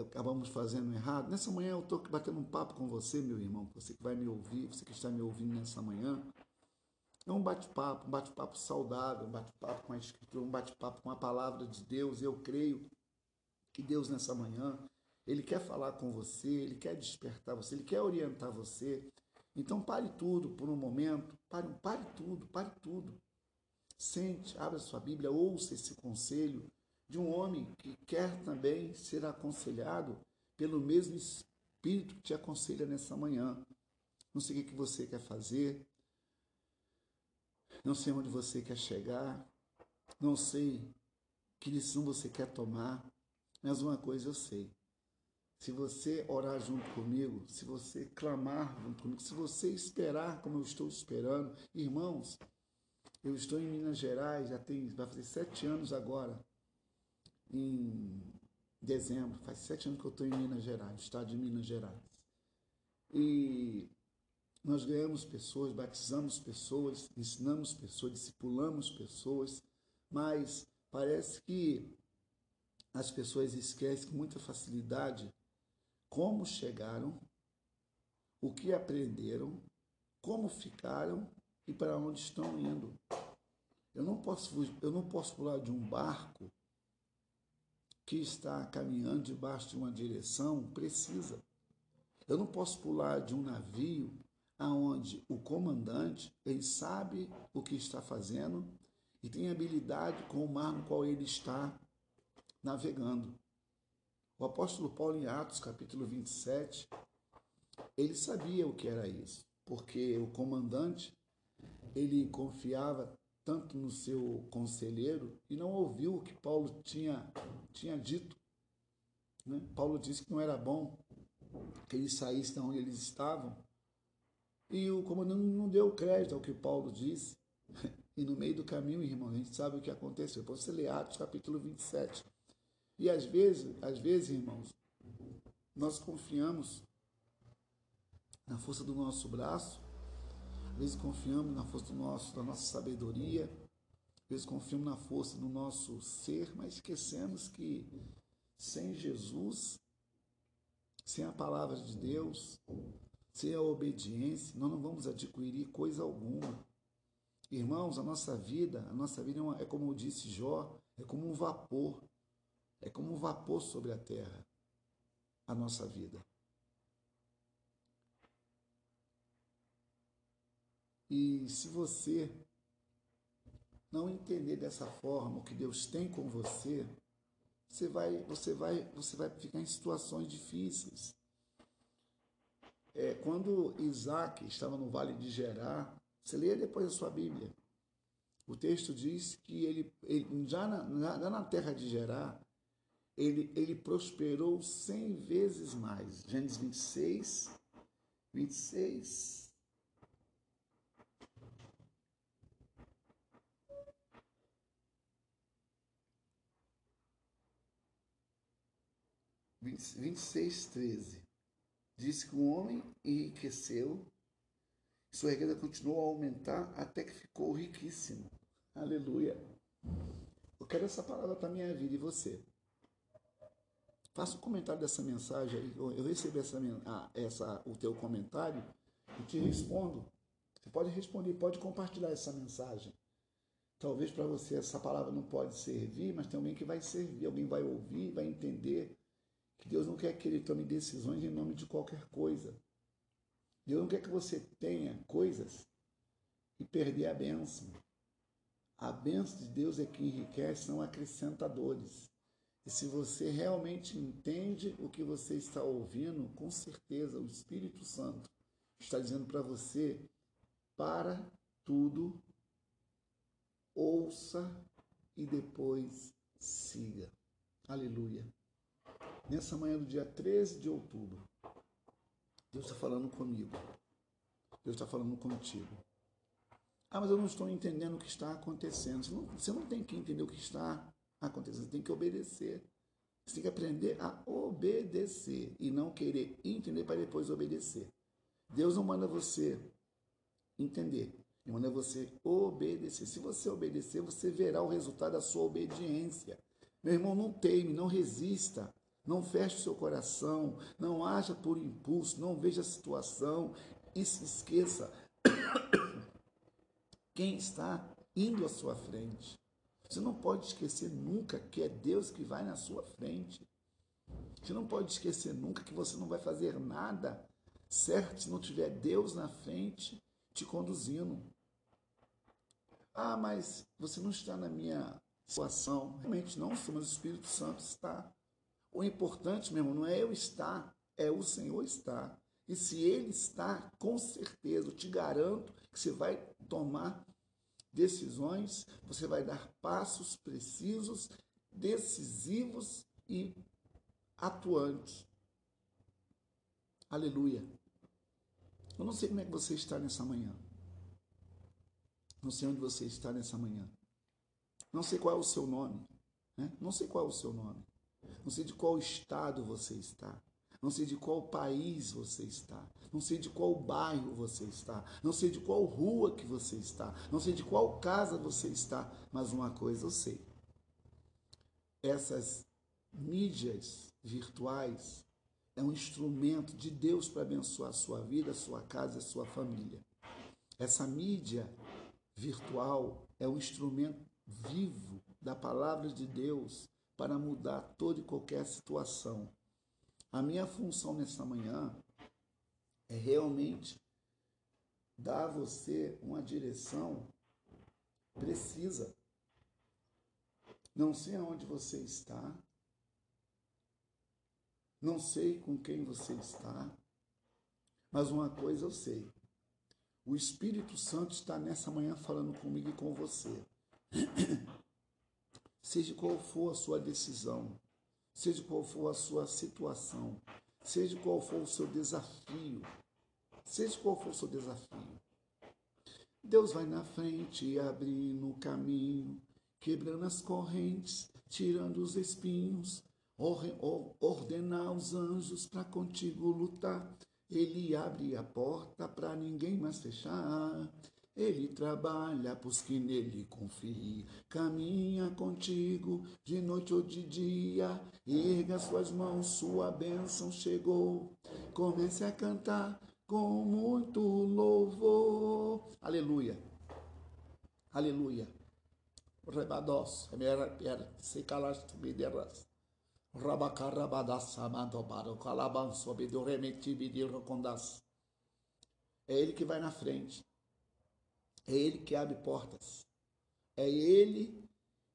acabamos fazendo errado. Nessa manhã eu estou batendo um papo com você, meu irmão, você que vai me ouvir, você que está me ouvindo nessa manhã. É um bate-papo, um bate-papo saudável, um bate-papo com a Escritura, um bate-papo com a palavra de Deus. Eu creio que Deus nessa manhã, Ele quer falar com você, Ele quer despertar você, Ele quer orientar você. Então pare tudo por um momento, pare, pare tudo, pare tudo. Sente, abra sua Bíblia, ouça esse conselho de um homem que quer também ser aconselhado pelo mesmo Espírito que te aconselha nessa manhã. Não sei o que você quer fazer, não sei onde você quer chegar, não sei que lição você quer tomar, mas uma coisa eu sei. Se você orar junto comigo, se você clamar junto comigo, se você esperar como eu estou esperando, irmãos, eu estou em Minas Gerais, já tem, vai fazer sete anos agora em dezembro, faz sete anos que eu estou em Minas Gerais, estado de Minas Gerais. E nós ganhamos pessoas, batizamos pessoas, ensinamos pessoas, discipulamos pessoas, mas parece que as pessoas esquecem com muita facilidade como chegaram, o que aprenderam, como ficaram e para onde estão indo. Eu não posso, eu não posso pular de um barco que está caminhando debaixo de uma direção precisa. Eu não posso pular de um navio aonde o comandante ele sabe o que está fazendo e tem habilidade com o mar no qual ele está navegando. O apóstolo Paulo em Atos, capítulo 27, ele sabia o que era isso, porque o comandante ele confiava tanto no seu conselheiro e não ouviu o que Paulo tinha, tinha dito. Né? Paulo disse que não era bom que eles saíssem de onde eles estavam. E o comandante não deu crédito ao que Paulo disse. E no meio do caminho, irmão, a gente sabe o que aconteceu. Você lê Atos capítulo 27. E às vezes, às vezes, irmãos, nós confiamos na força do nosso braço às vezes confiamos na força do nosso, da nossa sabedoria, às vezes confiamos na força do nosso ser, mas esquecemos que sem Jesus, sem a palavra de Deus, sem a obediência, nós não vamos adquirir coisa alguma. Irmãos, a nossa vida, a nossa vida é, uma, é como disse Jó, é como um vapor, é como um vapor sobre a terra, a nossa vida. E se você não entender dessa forma o que Deus tem com você, você vai, você vai, você vai ficar em situações difíceis. É, quando Isaac estava no vale de Gerar, você leia depois a sua Bíblia. O texto diz que ele, ele já, na, já na terra de Gerar, ele, ele prosperou cem vezes mais. Gênesis 26, 26. Vinte, 26, 13. Diz que o homem enriqueceu, sua riqueza continuou a aumentar até que ficou riquíssimo. Aleluia. Eu quero essa palavra para minha vida e você. Faça um comentário dessa mensagem aí. Eu, recebi essa, ah, essa, o teu comentário e te respondo. Você pode responder, pode compartilhar essa mensagem. Talvez para você essa palavra não pode servir, mas tem alguém que vai servir, alguém vai ouvir, vai entender que Deus não quer que ele tome decisões em nome de qualquer coisa. Deus não quer que você tenha coisas e perder a bênção. A bênção de Deus é que enriquece, não acrescenta dores. E se você realmente entende o que você está ouvindo, com certeza o Espírito Santo está dizendo para você: para tudo, ouça e depois siga. Aleluia. Nessa manhã do dia 13 de outubro, Deus está falando comigo. Deus está falando contigo. Ah, mas eu não estou entendendo o que está acontecendo. Você não, você não tem que entender o que está acontecendo, você tem que obedecer. Você tem que aprender a obedecer e não querer entender para depois obedecer. Deus não manda você entender, ele manda você obedecer. Se você obedecer, você verá o resultado da sua obediência. Meu irmão, não teime, não resista. Não feche o seu coração, não haja por impulso, não veja a situação e se esqueça quem está indo à sua frente. Você não pode esquecer nunca que é Deus que vai na sua frente. Você não pode esquecer nunca que você não vai fazer nada certo se não tiver Deus na frente te conduzindo. Ah, mas você não está na minha situação. Realmente não, mas o Espírito Santo está. O importante, meu irmão, não é eu estar, é o Senhor estar. E se Ele está, com certeza, eu te garanto que você vai tomar decisões, você vai dar passos precisos, decisivos e atuantes. Aleluia. Eu não sei como é que você está nessa manhã. Não sei onde você está nessa manhã. Não sei qual é o seu nome. Né? Não sei qual é o seu nome. Não sei de qual estado você está. Não sei de qual país você está. Não sei de qual bairro você está. Não sei de qual rua que você está. Não sei de qual casa você está. Mas uma coisa eu sei. Essas mídias virtuais é um instrumento de Deus para abençoar a sua vida, a sua casa, a sua família. Essa mídia virtual é um instrumento vivo da palavra de Deus para mudar toda e qualquer situação. A minha função nessa manhã é realmente dar a você uma direção precisa. Não sei aonde você está, não sei com quem você está, mas uma coisa eu sei. O Espírito Santo está nessa manhã falando comigo e com você. Seja qual for a sua decisão, seja qual for a sua situação, seja qual for o seu desafio, seja qual for o seu desafio. Deus vai na frente, abrindo o caminho, quebrando as correntes, tirando os espinhos, ordenar os anjos para contigo lutar. Ele abre a porta para ninguém mais fechar. Ele trabalha pros que nele confiem, caminha contigo de noite ou de dia, erga suas mãos, sua bênção chegou. Comece a cantar com muito louvor. Aleluia. Aleluia. Rebados, se calaste me derras. É ele que vai na frente. É Ele que abre portas. É Ele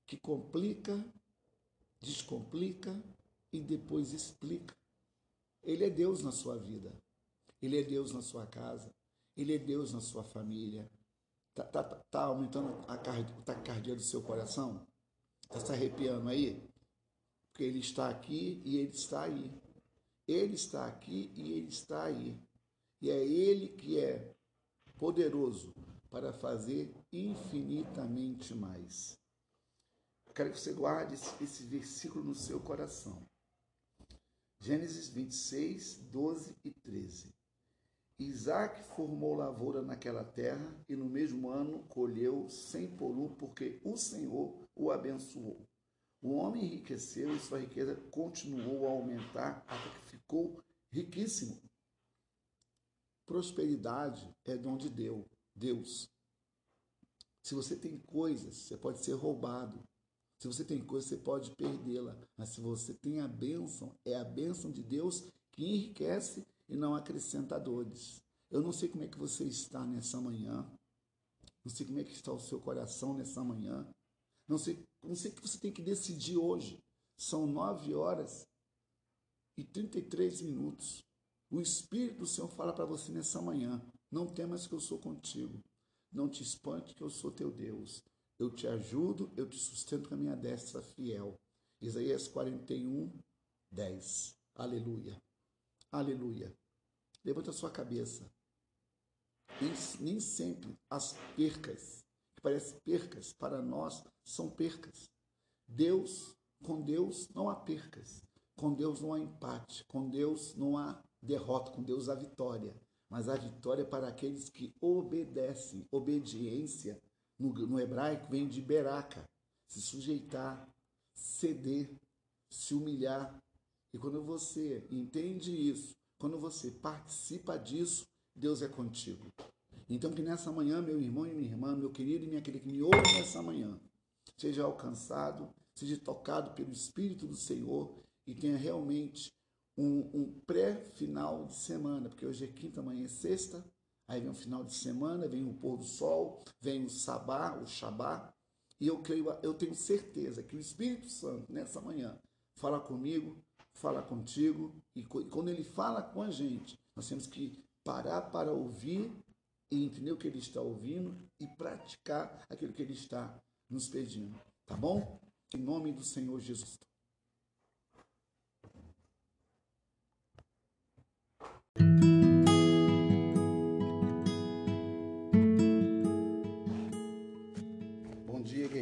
que complica, descomplica e depois explica. Ele é Deus na sua vida. Ele é Deus na sua casa. Ele é Deus na sua família. Tá, tá, tá aumentando a taquicardia do seu coração? Está se arrepiando aí? Porque ele está aqui e ele está aí. Ele está aqui e ele está aí. E é ele que é poderoso para fazer infinitamente mais. Eu quero que você guarde esse versículo no seu coração. Gênesis 26, 12 e 13. Isaac formou lavoura naquela terra e no mesmo ano colheu cem por um, porque o Senhor o abençoou. O homem enriqueceu e sua riqueza continuou a aumentar até que ficou riquíssimo. Prosperidade é dom de Deus. Deus. Se você tem coisas, você pode ser roubado. Se você tem coisa, você pode perdê-la. Mas se você tem a bênção, é a bênção de Deus que enriquece e não acrescenta dores. Eu não sei como é que você está nessa manhã. Não sei como é que está o seu coração nessa manhã. Não sei, não sei o que você tem que decidir hoje. São nove horas e 33 minutos. O Espírito do Senhor fala para você nessa manhã: não temas que eu sou contigo. Não te espante que eu sou teu Deus. Eu te ajudo, eu te sustento com a minha destra fiel. Isaías 41, 10. Aleluia. Aleluia. Levanta a sua cabeça. Nem, nem sempre as percas, que parecem percas, para nós são percas. Deus, com Deus não há percas. Com Deus não há empate. Com Deus não há derrota. Com Deus há vitória. Mas a vitória é para aqueles que obedecem. Obediência no, no hebraico vem de beraca, se sujeitar, ceder, se humilhar. E quando você entende isso, quando você participa disso, Deus é contigo. Então que nessa manhã, meu irmão e minha irmã, meu querido e minha querida que me ouve nessa manhã, seja alcançado, seja tocado pelo Espírito do Senhor e tenha realmente um, um pré-final de semana, porque hoje é quinta, amanhã é sexta, Aí vem o final de semana, vem o pôr do sol, vem o sabá, o shabá. E eu creio, eu tenho certeza que o Espírito Santo, nessa manhã, fala comigo, fala contigo. E quando ele fala com a gente, nós temos que parar para ouvir e entender o que ele está ouvindo e praticar aquilo que ele está nos pedindo. Tá bom? Em nome do Senhor Jesus.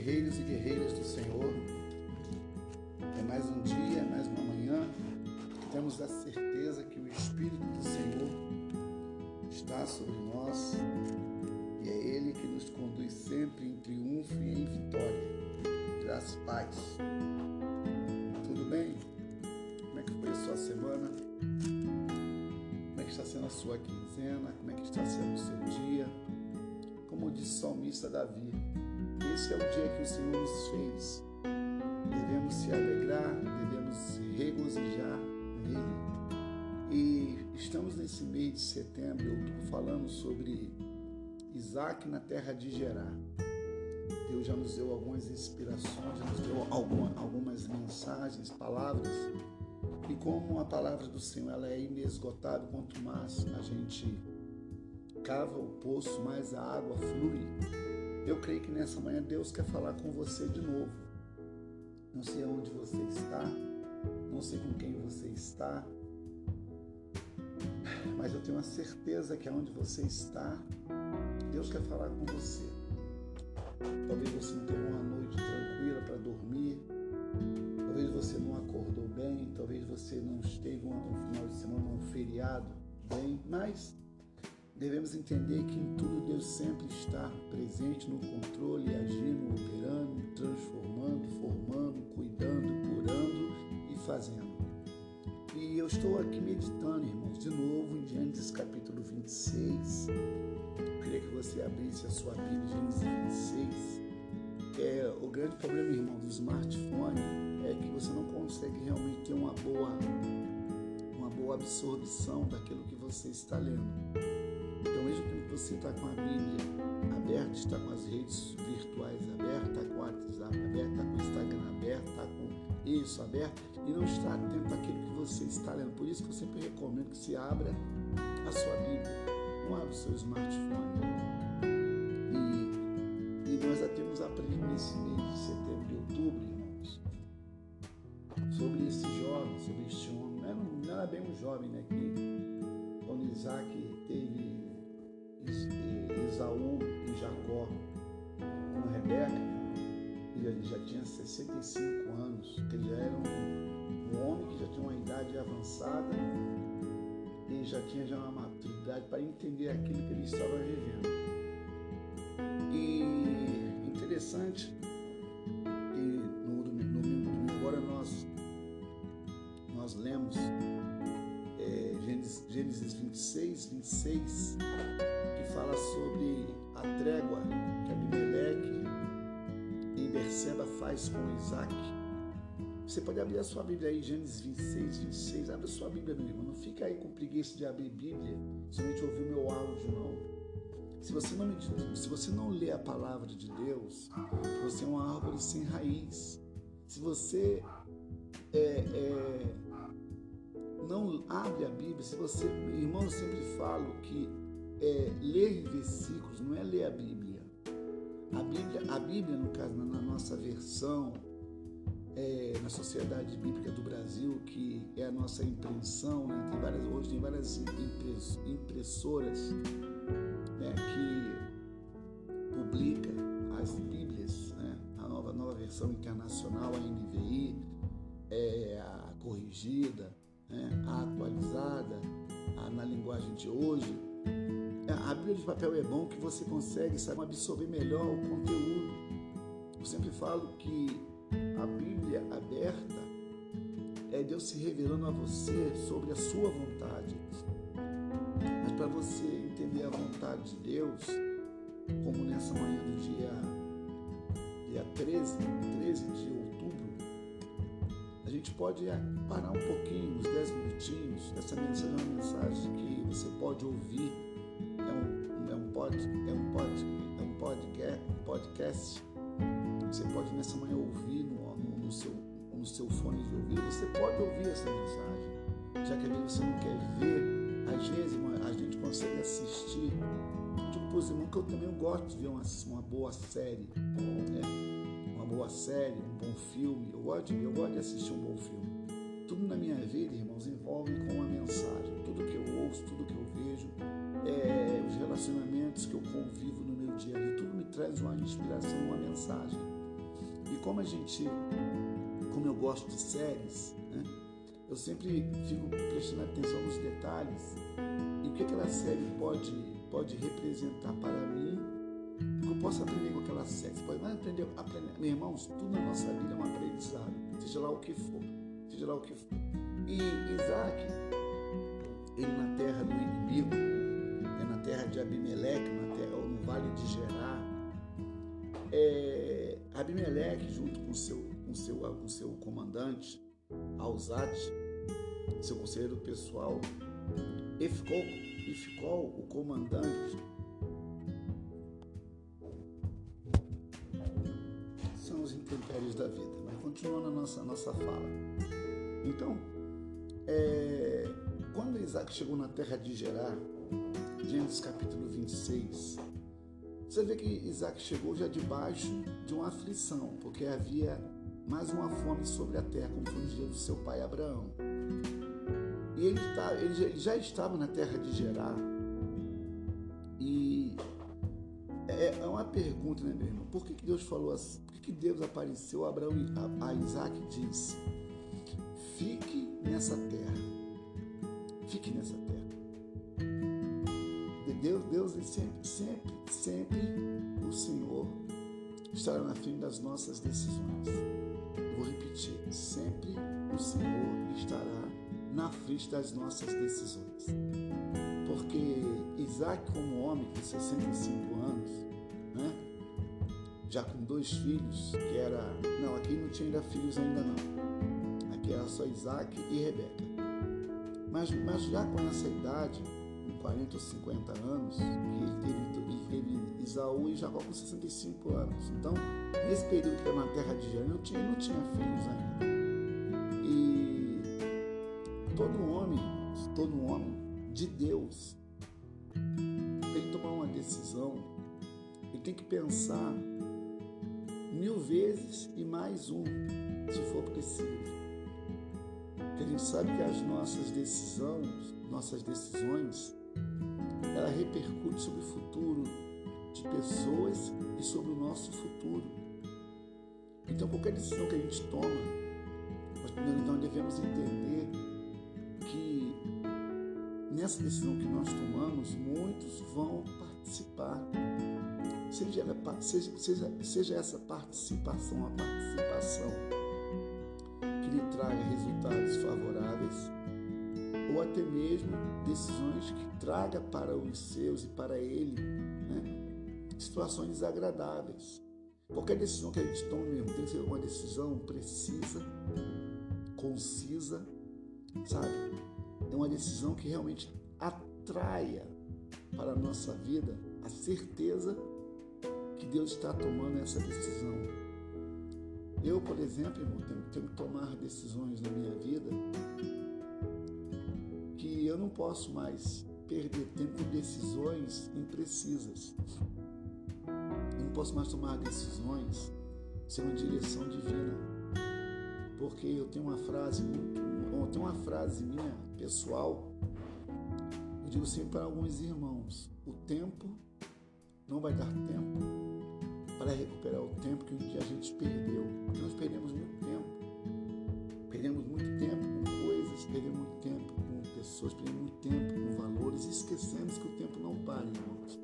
Guerreiros e guerreiras do Senhor. É mais um dia, é mais uma manhã temos a certeza que o Espírito do Senhor está sobre nós e é Ele que nos conduz sempre em triunfo e em vitória. Graças paz. Tudo bem? Como é que foi a sua semana? Como é que está sendo a sua quinzena? Como é que está sendo o seu dia? Como disse o salmista Davi, esse é o dia que o Senhor nos fez. Devemos se alegrar, devemos se regozijar nele. E estamos nesse mês de setembro, eu estou falando sobre Isaac na terra de Gerar. Deus já nos deu algumas inspirações, nos deu algumas mensagens, palavras. E como a palavra do Senhor ela é inesgotável, quanto mais a gente cava o poço, mais a água flui. Eu creio que nessa manhã Deus quer falar com você de novo. Não sei onde você está, não sei com quem você está, mas eu tenho a certeza que aonde você está, Deus quer falar com você. Talvez você não tenha uma noite tranquila para dormir, talvez você não acordou bem, talvez você não esteve um final de semana, um feriado bem, mas devemos entender que em tudo Deus sempre está presente no controle, agindo, operando, transformando, formando, cuidando, curando e fazendo. E eu estou aqui meditando, irmãos, de novo em Gênesis capítulo 26. Eu queria que você abrisse a sua Bíblia, Gênesis 26. É, o grande problema, irmão, do smartphone é que você não consegue realmente ter uma boa, uma boa absorção daquilo que você está lendo. Você está com a Bíblia aberta, está com as redes virtuais abertas, está com o WhatsApp aberto, está com o Instagram aberto, está com isso aberto e não está atento àquilo que você está lendo. Por isso que eu sempre recomendo que você abra a sua Bíblia, não abra o seu smartphone. E, e nós já temos aprendido nesse mês de setembro e outubro, irmãos, sobre jovem, né, que quando Isaac Jacó com Rebeca, ele já tinha 65 anos, ele já era um, um homem que já tinha uma idade avançada e já tinha já uma maturidade para entender aquilo que ele estava vivendo. E interessante que no domingo, domingo agora nós, nós lemos é, Gênesis, Gênesis 26, 26, faz com Isaac. Você pode abrir a sua Bíblia aí, Gênesis 26, 26. Abre a sua Bíblia, meu irmão. Não fica aí com preguiça de abrir Bíblia, somente ouvir o meu áudio, não. Se você não, se você não lê a palavra de Deus, você é uma árvore sem raiz. Se você é, é, não abre a Bíblia, se você, irmão, eu sempre falo que é, ler versículos não é ler a Bíblia. A Bíblia, a Bíblia no caso, na, nossa versão, é, na Sociedade Bíblica do Brasil, que é a nossa impressão, né? tem várias, hoje tem várias impress- impressoras né, que publica as Bíblias, né? a nova, nova versão internacional, a NVI, é, a corrigida, né? a atualizada, a, na linguagem de hoje. É, A Bíblia de papel é bom que você consegue sabe, absorver melhor o conteúdo. Eu sempre falo que a Bíblia aberta é Deus se revelando a você sobre a sua vontade. Mas para você entender a vontade de Deus, como nessa manhã do dia, dia 13, 13 de outubro, a gente pode parar um pouquinho, uns 10 minutinhos. Essa mensagem é uma mensagem que você pode ouvir. Pod, é um, pod, é um podcast, podcast. Você pode nessa manhã ouvir no, no, no seu, no seu fone de ouvido. Você pode ouvir essa mensagem. Já que às você não quer ver, às vezes a gente consegue assistir. Tipo, por exemplo, que eu também gosto de ver uma, uma boa série. né? Uma boa série, um bom filme. Eu gosto, de, eu gosto de assistir um bom filme. Tudo na minha vida, irmãos, envolve com uma mensagem. Tudo que eu ouço, tudo que eu vejo, é, os relacionamentos que eu convivo no meu dia a dia, tudo me traz uma inspiração, uma mensagem. E como a gente, como eu gosto de séries, né, eu sempre fico prestando atenção nos detalhes e o que aquela série pode, pode representar para mim, que eu posso aprender com aquela série. Você pode aprender, aprender. Meus irmãos, tudo na nossa vida é um aprendizado, seja lá o que for, seja lá o que for. E Isaac, ele na terra do inimigo, terra de Abimeleque, na terra, no vale de Gerar, é, Abimeleque, junto com seu, com seu, com seu comandante, Alzate, seu conselheiro pessoal, e ficou, e ficou o comandante. São os intempéries da vida, mas continuando a nossa, nossa fala. Então, é, quando Isaac chegou na terra de Gerar, Gênesis capítulo 26, você vê que Isaac chegou já debaixo de uma aflição, porque havia mais uma fome sobre a terra, como foi nos dias do seu pai Abraão. E ele, tá, ele, já, estava na terra de Gerar. E é, é uma pergunta, né, meu irmão? Por que, que Deus falou assim? Por que, que Deus apareceu a Abraão e a Isaac e disse: Fique nessa terra. Fique nessa terra. Deus, Deus ele sempre, sempre, sempre o Senhor estará na frente das nossas decisões. Vou repetir, sempre o Senhor estará na frente das nossas decisões. Porque Isaac, como homem com 65 anos, né, já com dois filhos, que era. Não, aqui não tinha ainda filhos ainda não. Aqui era só Isaac e Rebeca. Mas, mas já com essa idade, 40 ou 50 anos, que ele teve, ele teve Isaú e Jacó com 65 anos. Então, nesse período que era na terra de não tinha, não tinha filhos ainda. E todo homem, todo homem de Deus, para ele tomar uma decisão, ele tem que pensar mil vezes e mais um, se for preciso. que a gente sabe que as nossas decisões, nossas decisões, ela repercute sobre o futuro de pessoas e sobre o nosso futuro. Então, qualquer decisão que a gente toma, nós então devemos entender que nessa decisão que nós tomamos, muitos vão participar. Seja, ela, seja, seja, seja essa participação a participação que lhe traga resultados favoráveis, ou até mesmo decisões que traga para os seus e para ele né, situações desagradáveis. Qualquer decisão que a gente tome tem que ser uma decisão precisa, concisa, sabe? É uma decisão que realmente atraia para a nossa vida a certeza que Deus está tomando essa decisão. Eu, por exemplo, irmão, tenho, tenho que tomar decisões na minha vida eu não posso mais perder tempo em decisões imprecisas. Eu não posso mais tomar decisões sem uma direção divina. Porque eu tenho uma frase muito, eu tenho uma frase minha pessoal. Eu digo sempre para alguns irmãos: o tempo não vai dar tempo para recuperar o tempo que a gente perdeu. Nós perdemos muito tempo. Perdemos muito tempo com coisas, perdemos muito tempo com pessoas, muito tempo com valores e esquecemos que o tempo não para, irmãos.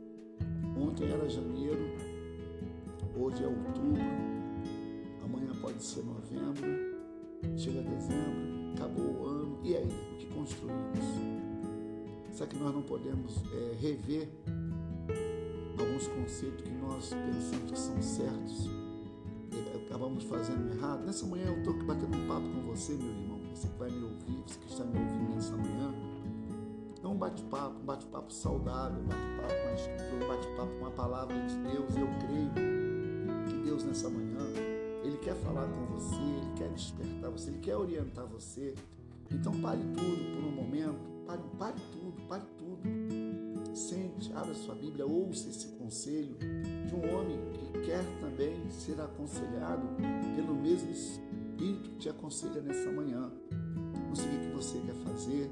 Ontem era janeiro, hoje é outubro, amanhã pode ser novembro, chega dezembro, acabou o ano, e aí? O que construímos? Será que nós não podemos é, rever alguns conceitos que nós pensamos que são certos acabamos fazendo errado? Nessa manhã eu estou batendo um papo com você, meu irmão, você que vai me ouvir, você que está me ouvindo nessa manhã. É um bate-papo, um bate-papo saudável, um bate-papo com a Escritura, um bate-papo com a palavra de Deus. Eu creio que Deus nessa manhã, Ele quer falar com você, Ele quer despertar você, Ele quer orientar você. Então pare tudo por um momento, pare, pare tudo, pare tudo. Sente, abra sua Bíblia, ouça esse conselho de um homem que quer também ser aconselhado pelo mesmo Espírito que te aconselha nessa manhã. Não sei o que você quer fazer,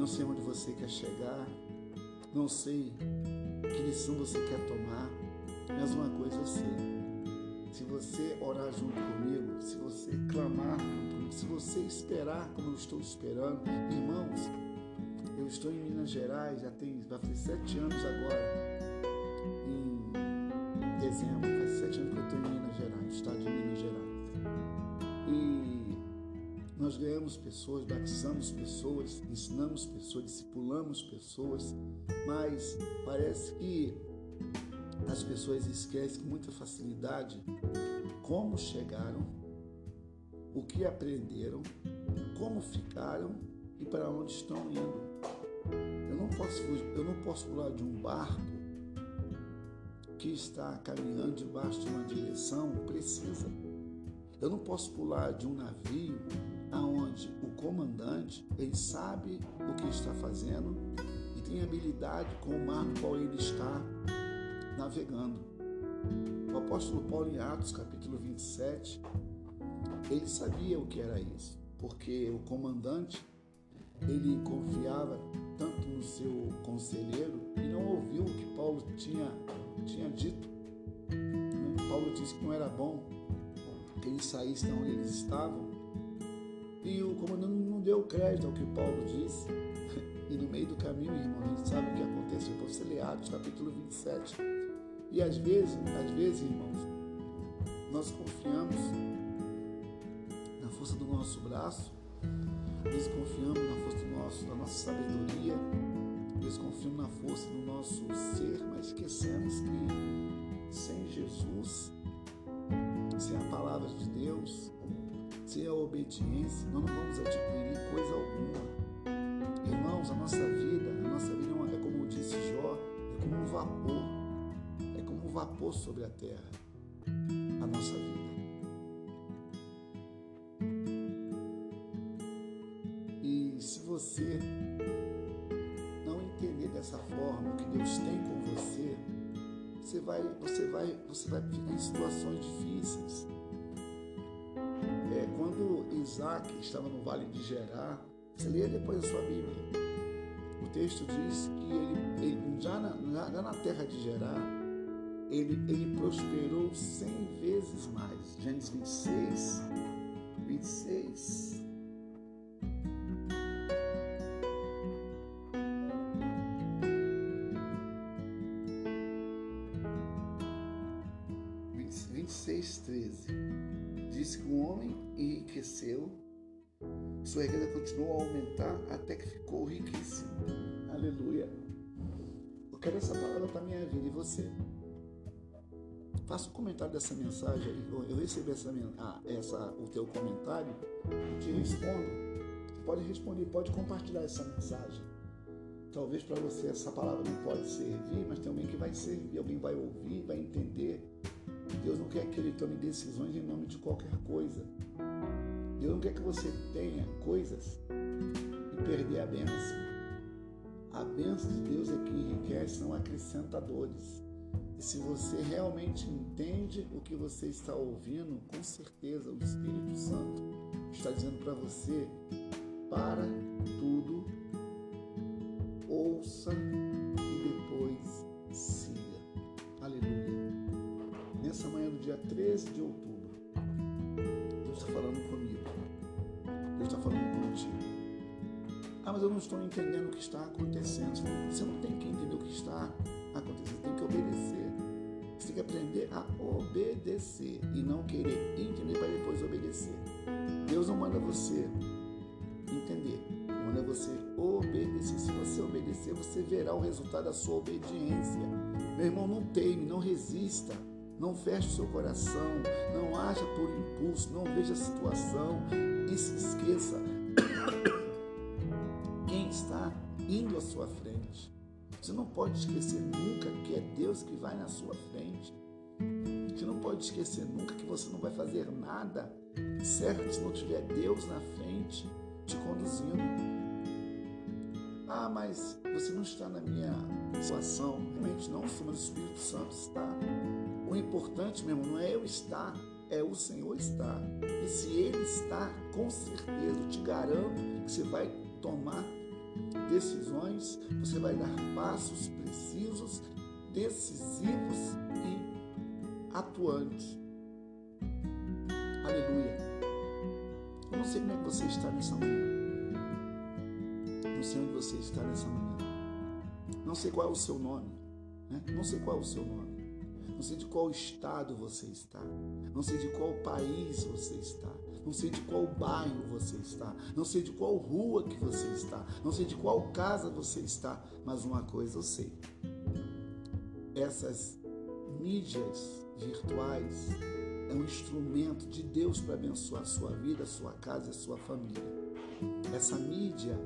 não sei onde você quer chegar, não sei que lição você quer tomar, mas uma coisa eu sei. Se você orar junto comigo, se você clamar, se você esperar como eu estou esperando, irmãos, eu estou em Minas Gerais, já tem, vai fazer sete anos agora, em dezembro, faz sete anos que eu estou em Minas Gerais, estado de nós ganhamos pessoas, batizamos pessoas, ensinamos pessoas, discipulamos pessoas, mas parece que as pessoas esquecem com muita facilidade como chegaram, o que aprenderam, como ficaram e para onde estão indo. Eu não posso, eu não posso pular de um barco que está caminhando debaixo de uma direção precisa. Eu não posso pular de um navio aonde o comandante ele sabe o que está fazendo e tem habilidade com o mar no qual ele está navegando. O apóstolo Paulo em Atos, capítulo 27, ele sabia o que era isso, porque o comandante ele confiava tanto no seu conselheiro e não ouviu o que Paulo tinha, tinha dito. Paulo disse que não era bom que eles saíssem onde eles estavam. E o comandante não deu crédito ao que Paulo disse. E no meio do caminho, irmão, a gente sabe o que aconteceu. Você ler Atos, capítulo 27. E às vezes, às vezes, irmãos, nós confiamos na força do nosso braço, às vezes confiamos na força do nosso, da nossa sabedoria, às vezes confiamos na força do nosso ser, mas esquecemos que sem Jesus, sem a palavra de Deus, sem a obediência, nós não vamos adquirir coisa alguma. Irmãos, a nossa vida, a nossa vida é como disse Jó, é como um vapor vapor sobre a terra, a nossa vida. E se você não entender dessa forma o que Deus tem com você, você vai, você vai, você vai ficar em situações difíceis. Isaac estava no vale de Gerar, você lê depois a sua Bíblia. O texto diz que ele, ele já, na, já na terra de Gerar, ele, ele prosperou cem vezes mais. Gênesis 26, 26. Sua riqueza continuou a aumentar até que ficou riquíssimo. Aleluia. Eu quero essa palavra para minha vida e você. Faça um comentário dessa mensagem aí. Eu, recebi essa, ah, essa, o teu comentário e te respondo. Pode responder, pode compartilhar essa mensagem. Talvez para você essa palavra não pode servir, mas tem alguém que vai servir, alguém vai ouvir, vai entender. Deus não quer que ele tome decisões em nome de qualquer coisa. Deus não quer que você tenha coisas e perder a bênção. A bênção de Deus é que enriquece, são acrescentadores. E se você realmente entende o que você está ouvindo, com certeza o Espírito Santo está dizendo para você: para tudo, ouça estou entendendo o que está acontecendo. Você não tem que entender o que está acontecendo, tem que obedecer. Você tem que aprender a obedecer e não querer entender para depois obedecer. Deus não manda você entender, manda você obedecer. Se você obedecer, você verá o resultado da sua obediência. Meu irmão, não teime, não resista. Não feche seu coração, não haja por impulso, não veja a situação e se esqueça frente. Você não pode esquecer nunca que é Deus que vai na sua frente. Você não pode esquecer nunca que você não vai fazer nada certo se não tiver Deus na frente te conduzindo. Ah, mas você não está na minha situação. Realmente não, mas o Espírito Santo está. O importante, meu irmão, não é eu estar, é o Senhor estar. E se Ele está, com certeza, eu te garanto que você vai tomar decisões, você vai dar passos precisos, decisivos e atuantes. Aleluia. Eu não sei como é que você está nessa manhã. Não sei onde você está nessa manhã. Não sei qual é o seu nome. Né? Não sei qual é o seu nome. Não sei de qual estado você está. Não sei de qual país você está. Não sei de qual bairro você está. Não sei de qual rua que você está. Não sei de qual casa você está. Mas uma coisa eu sei. Essas mídias virtuais é um instrumento de Deus para abençoar a sua vida, a sua casa e a sua família. Essa mídia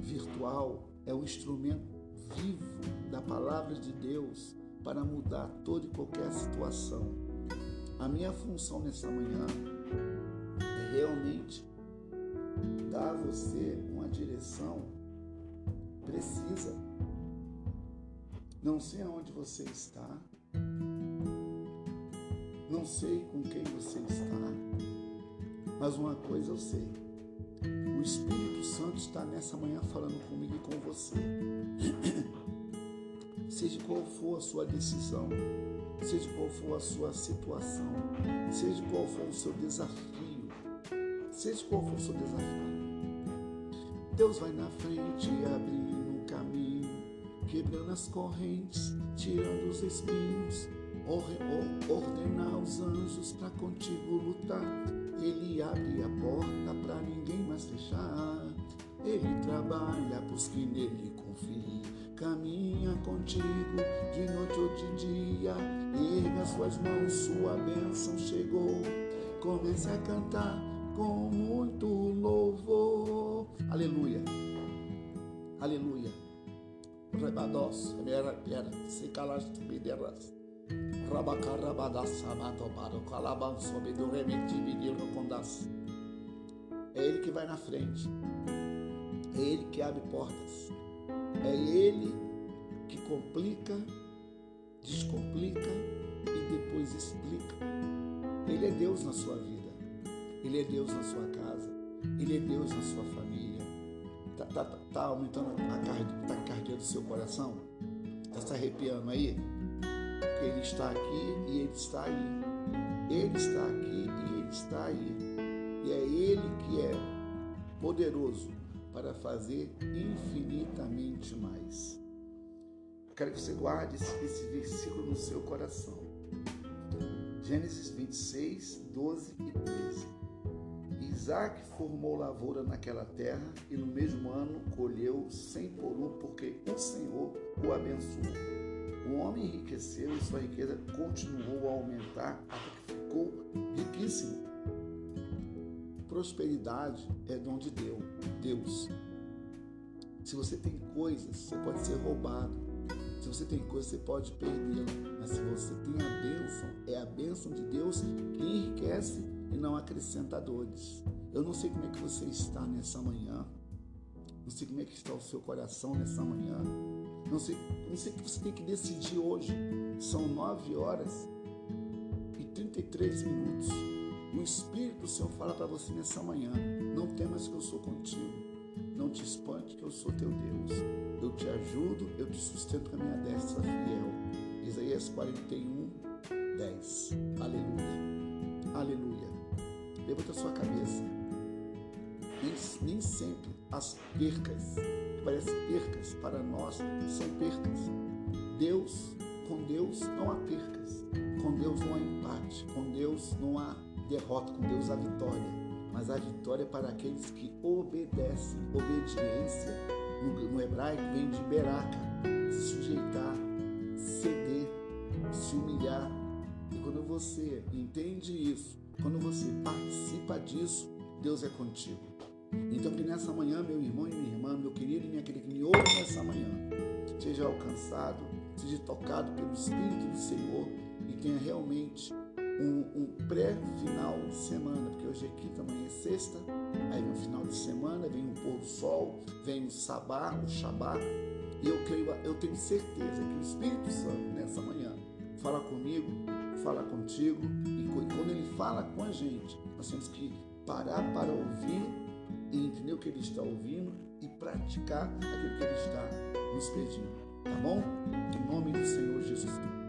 virtual é um instrumento vivo da palavra de Deus para mudar toda e qualquer situação. A minha função nessa manhã realmente dar a você uma direção precisa. Não sei aonde você está, não sei com quem você está, mas uma coisa eu sei. O Espírito Santo está nessa manhã falando comigo e com você. seja qual for a sua decisão, seja qual for a sua situação, seja qual for o seu desafio, seja qual for seu desafio. Deus vai na frente abrindo o caminho, quebrando as correntes, tirando os espinhos, ordenar os anjos para contigo lutar. Ele abre a porta para ninguém mais fechar. Ele trabalha para os que nele confiam caminha contigo de noite ou de dia. Erga suas mãos, sua bênção chegou. Comece a cantar com muito louvor. Aleluia. Aleluia. Rebados, era se calas bideras. É Ele que vai na frente. É Ele que abre portas. É Ele que complica, descomplica e depois explica. Ele é Deus na sua vida. Ele é Deus na sua casa. Ele é Deus na sua família. Tá, tá, tá, tá aumentando a carga, tá seu coração? Tá se arrepiando aí? Porque Ele está aqui e Ele está aí. Ele está aqui e Ele está aí. E é Ele que é poderoso para fazer infinitamente mais. Eu quero que você guarde esse versículo no seu coração. Gênesis 26, 12 e 13. Isaac formou lavoura naquela terra e no mesmo ano colheu cem por um, porque o Senhor o abençoou. O homem enriqueceu e sua riqueza continuou a aumentar até que ficou riquíssimo. Prosperidade é dom de Deus. Deus. Se você tem coisas, você pode ser roubado. Se você tem coisas, você pode perdê-la. Mas se você tem a bênção, é a bênção de Deus que enriquece e não acrescenta dores. Eu não sei como é que você está nessa manhã. Não sei como é que está o seu coração nessa manhã. Não sei, não sei o que você tem que decidir hoje. São nove horas e 33 minutos. O Espírito do Senhor fala para você nessa manhã: Não temas que eu sou contigo. Não te espante que eu sou teu Deus. Eu te ajudo, eu te sustento com a minha destra fiel. Isaías 41, 10. Aleluia. Aleluia. Levanta a sua cabeça. Nem, nem sempre as percas, que parecem percas, para nós são percas. Deus, com Deus não há percas. Com Deus não há empate. Com Deus não há derrota. Com Deus há vitória. Mas a vitória para aqueles que obedecem. Obediência, no, no hebraico, vem de beraca. Se sujeitar, ceder, se humilhar. E quando você entende isso, quando você participa disso, Deus é contigo. Então que nessa manhã, meu irmão e minha irmã, meu querido e minha querida, que me ouve nessa manhã, seja alcançado, seja tocado pelo Espírito do Senhor e tenha realmente um, um pré-final de semana, porque hoje é quinta, amanhã é sexta, aí vem o final de semana, vem o pôr do sol, vem o sabá, o shabá, e eu, creio, eu tenho certeza que o Espírito Santo nessa manhã fala comigo, fala contigo, e quando ele fala com a gente, nós temos que parar para ouvir e entender o que ele está ouvindo e praticar aquilo que ele está nos pedindo. Tá bom? Em nome do Senhor Jesus.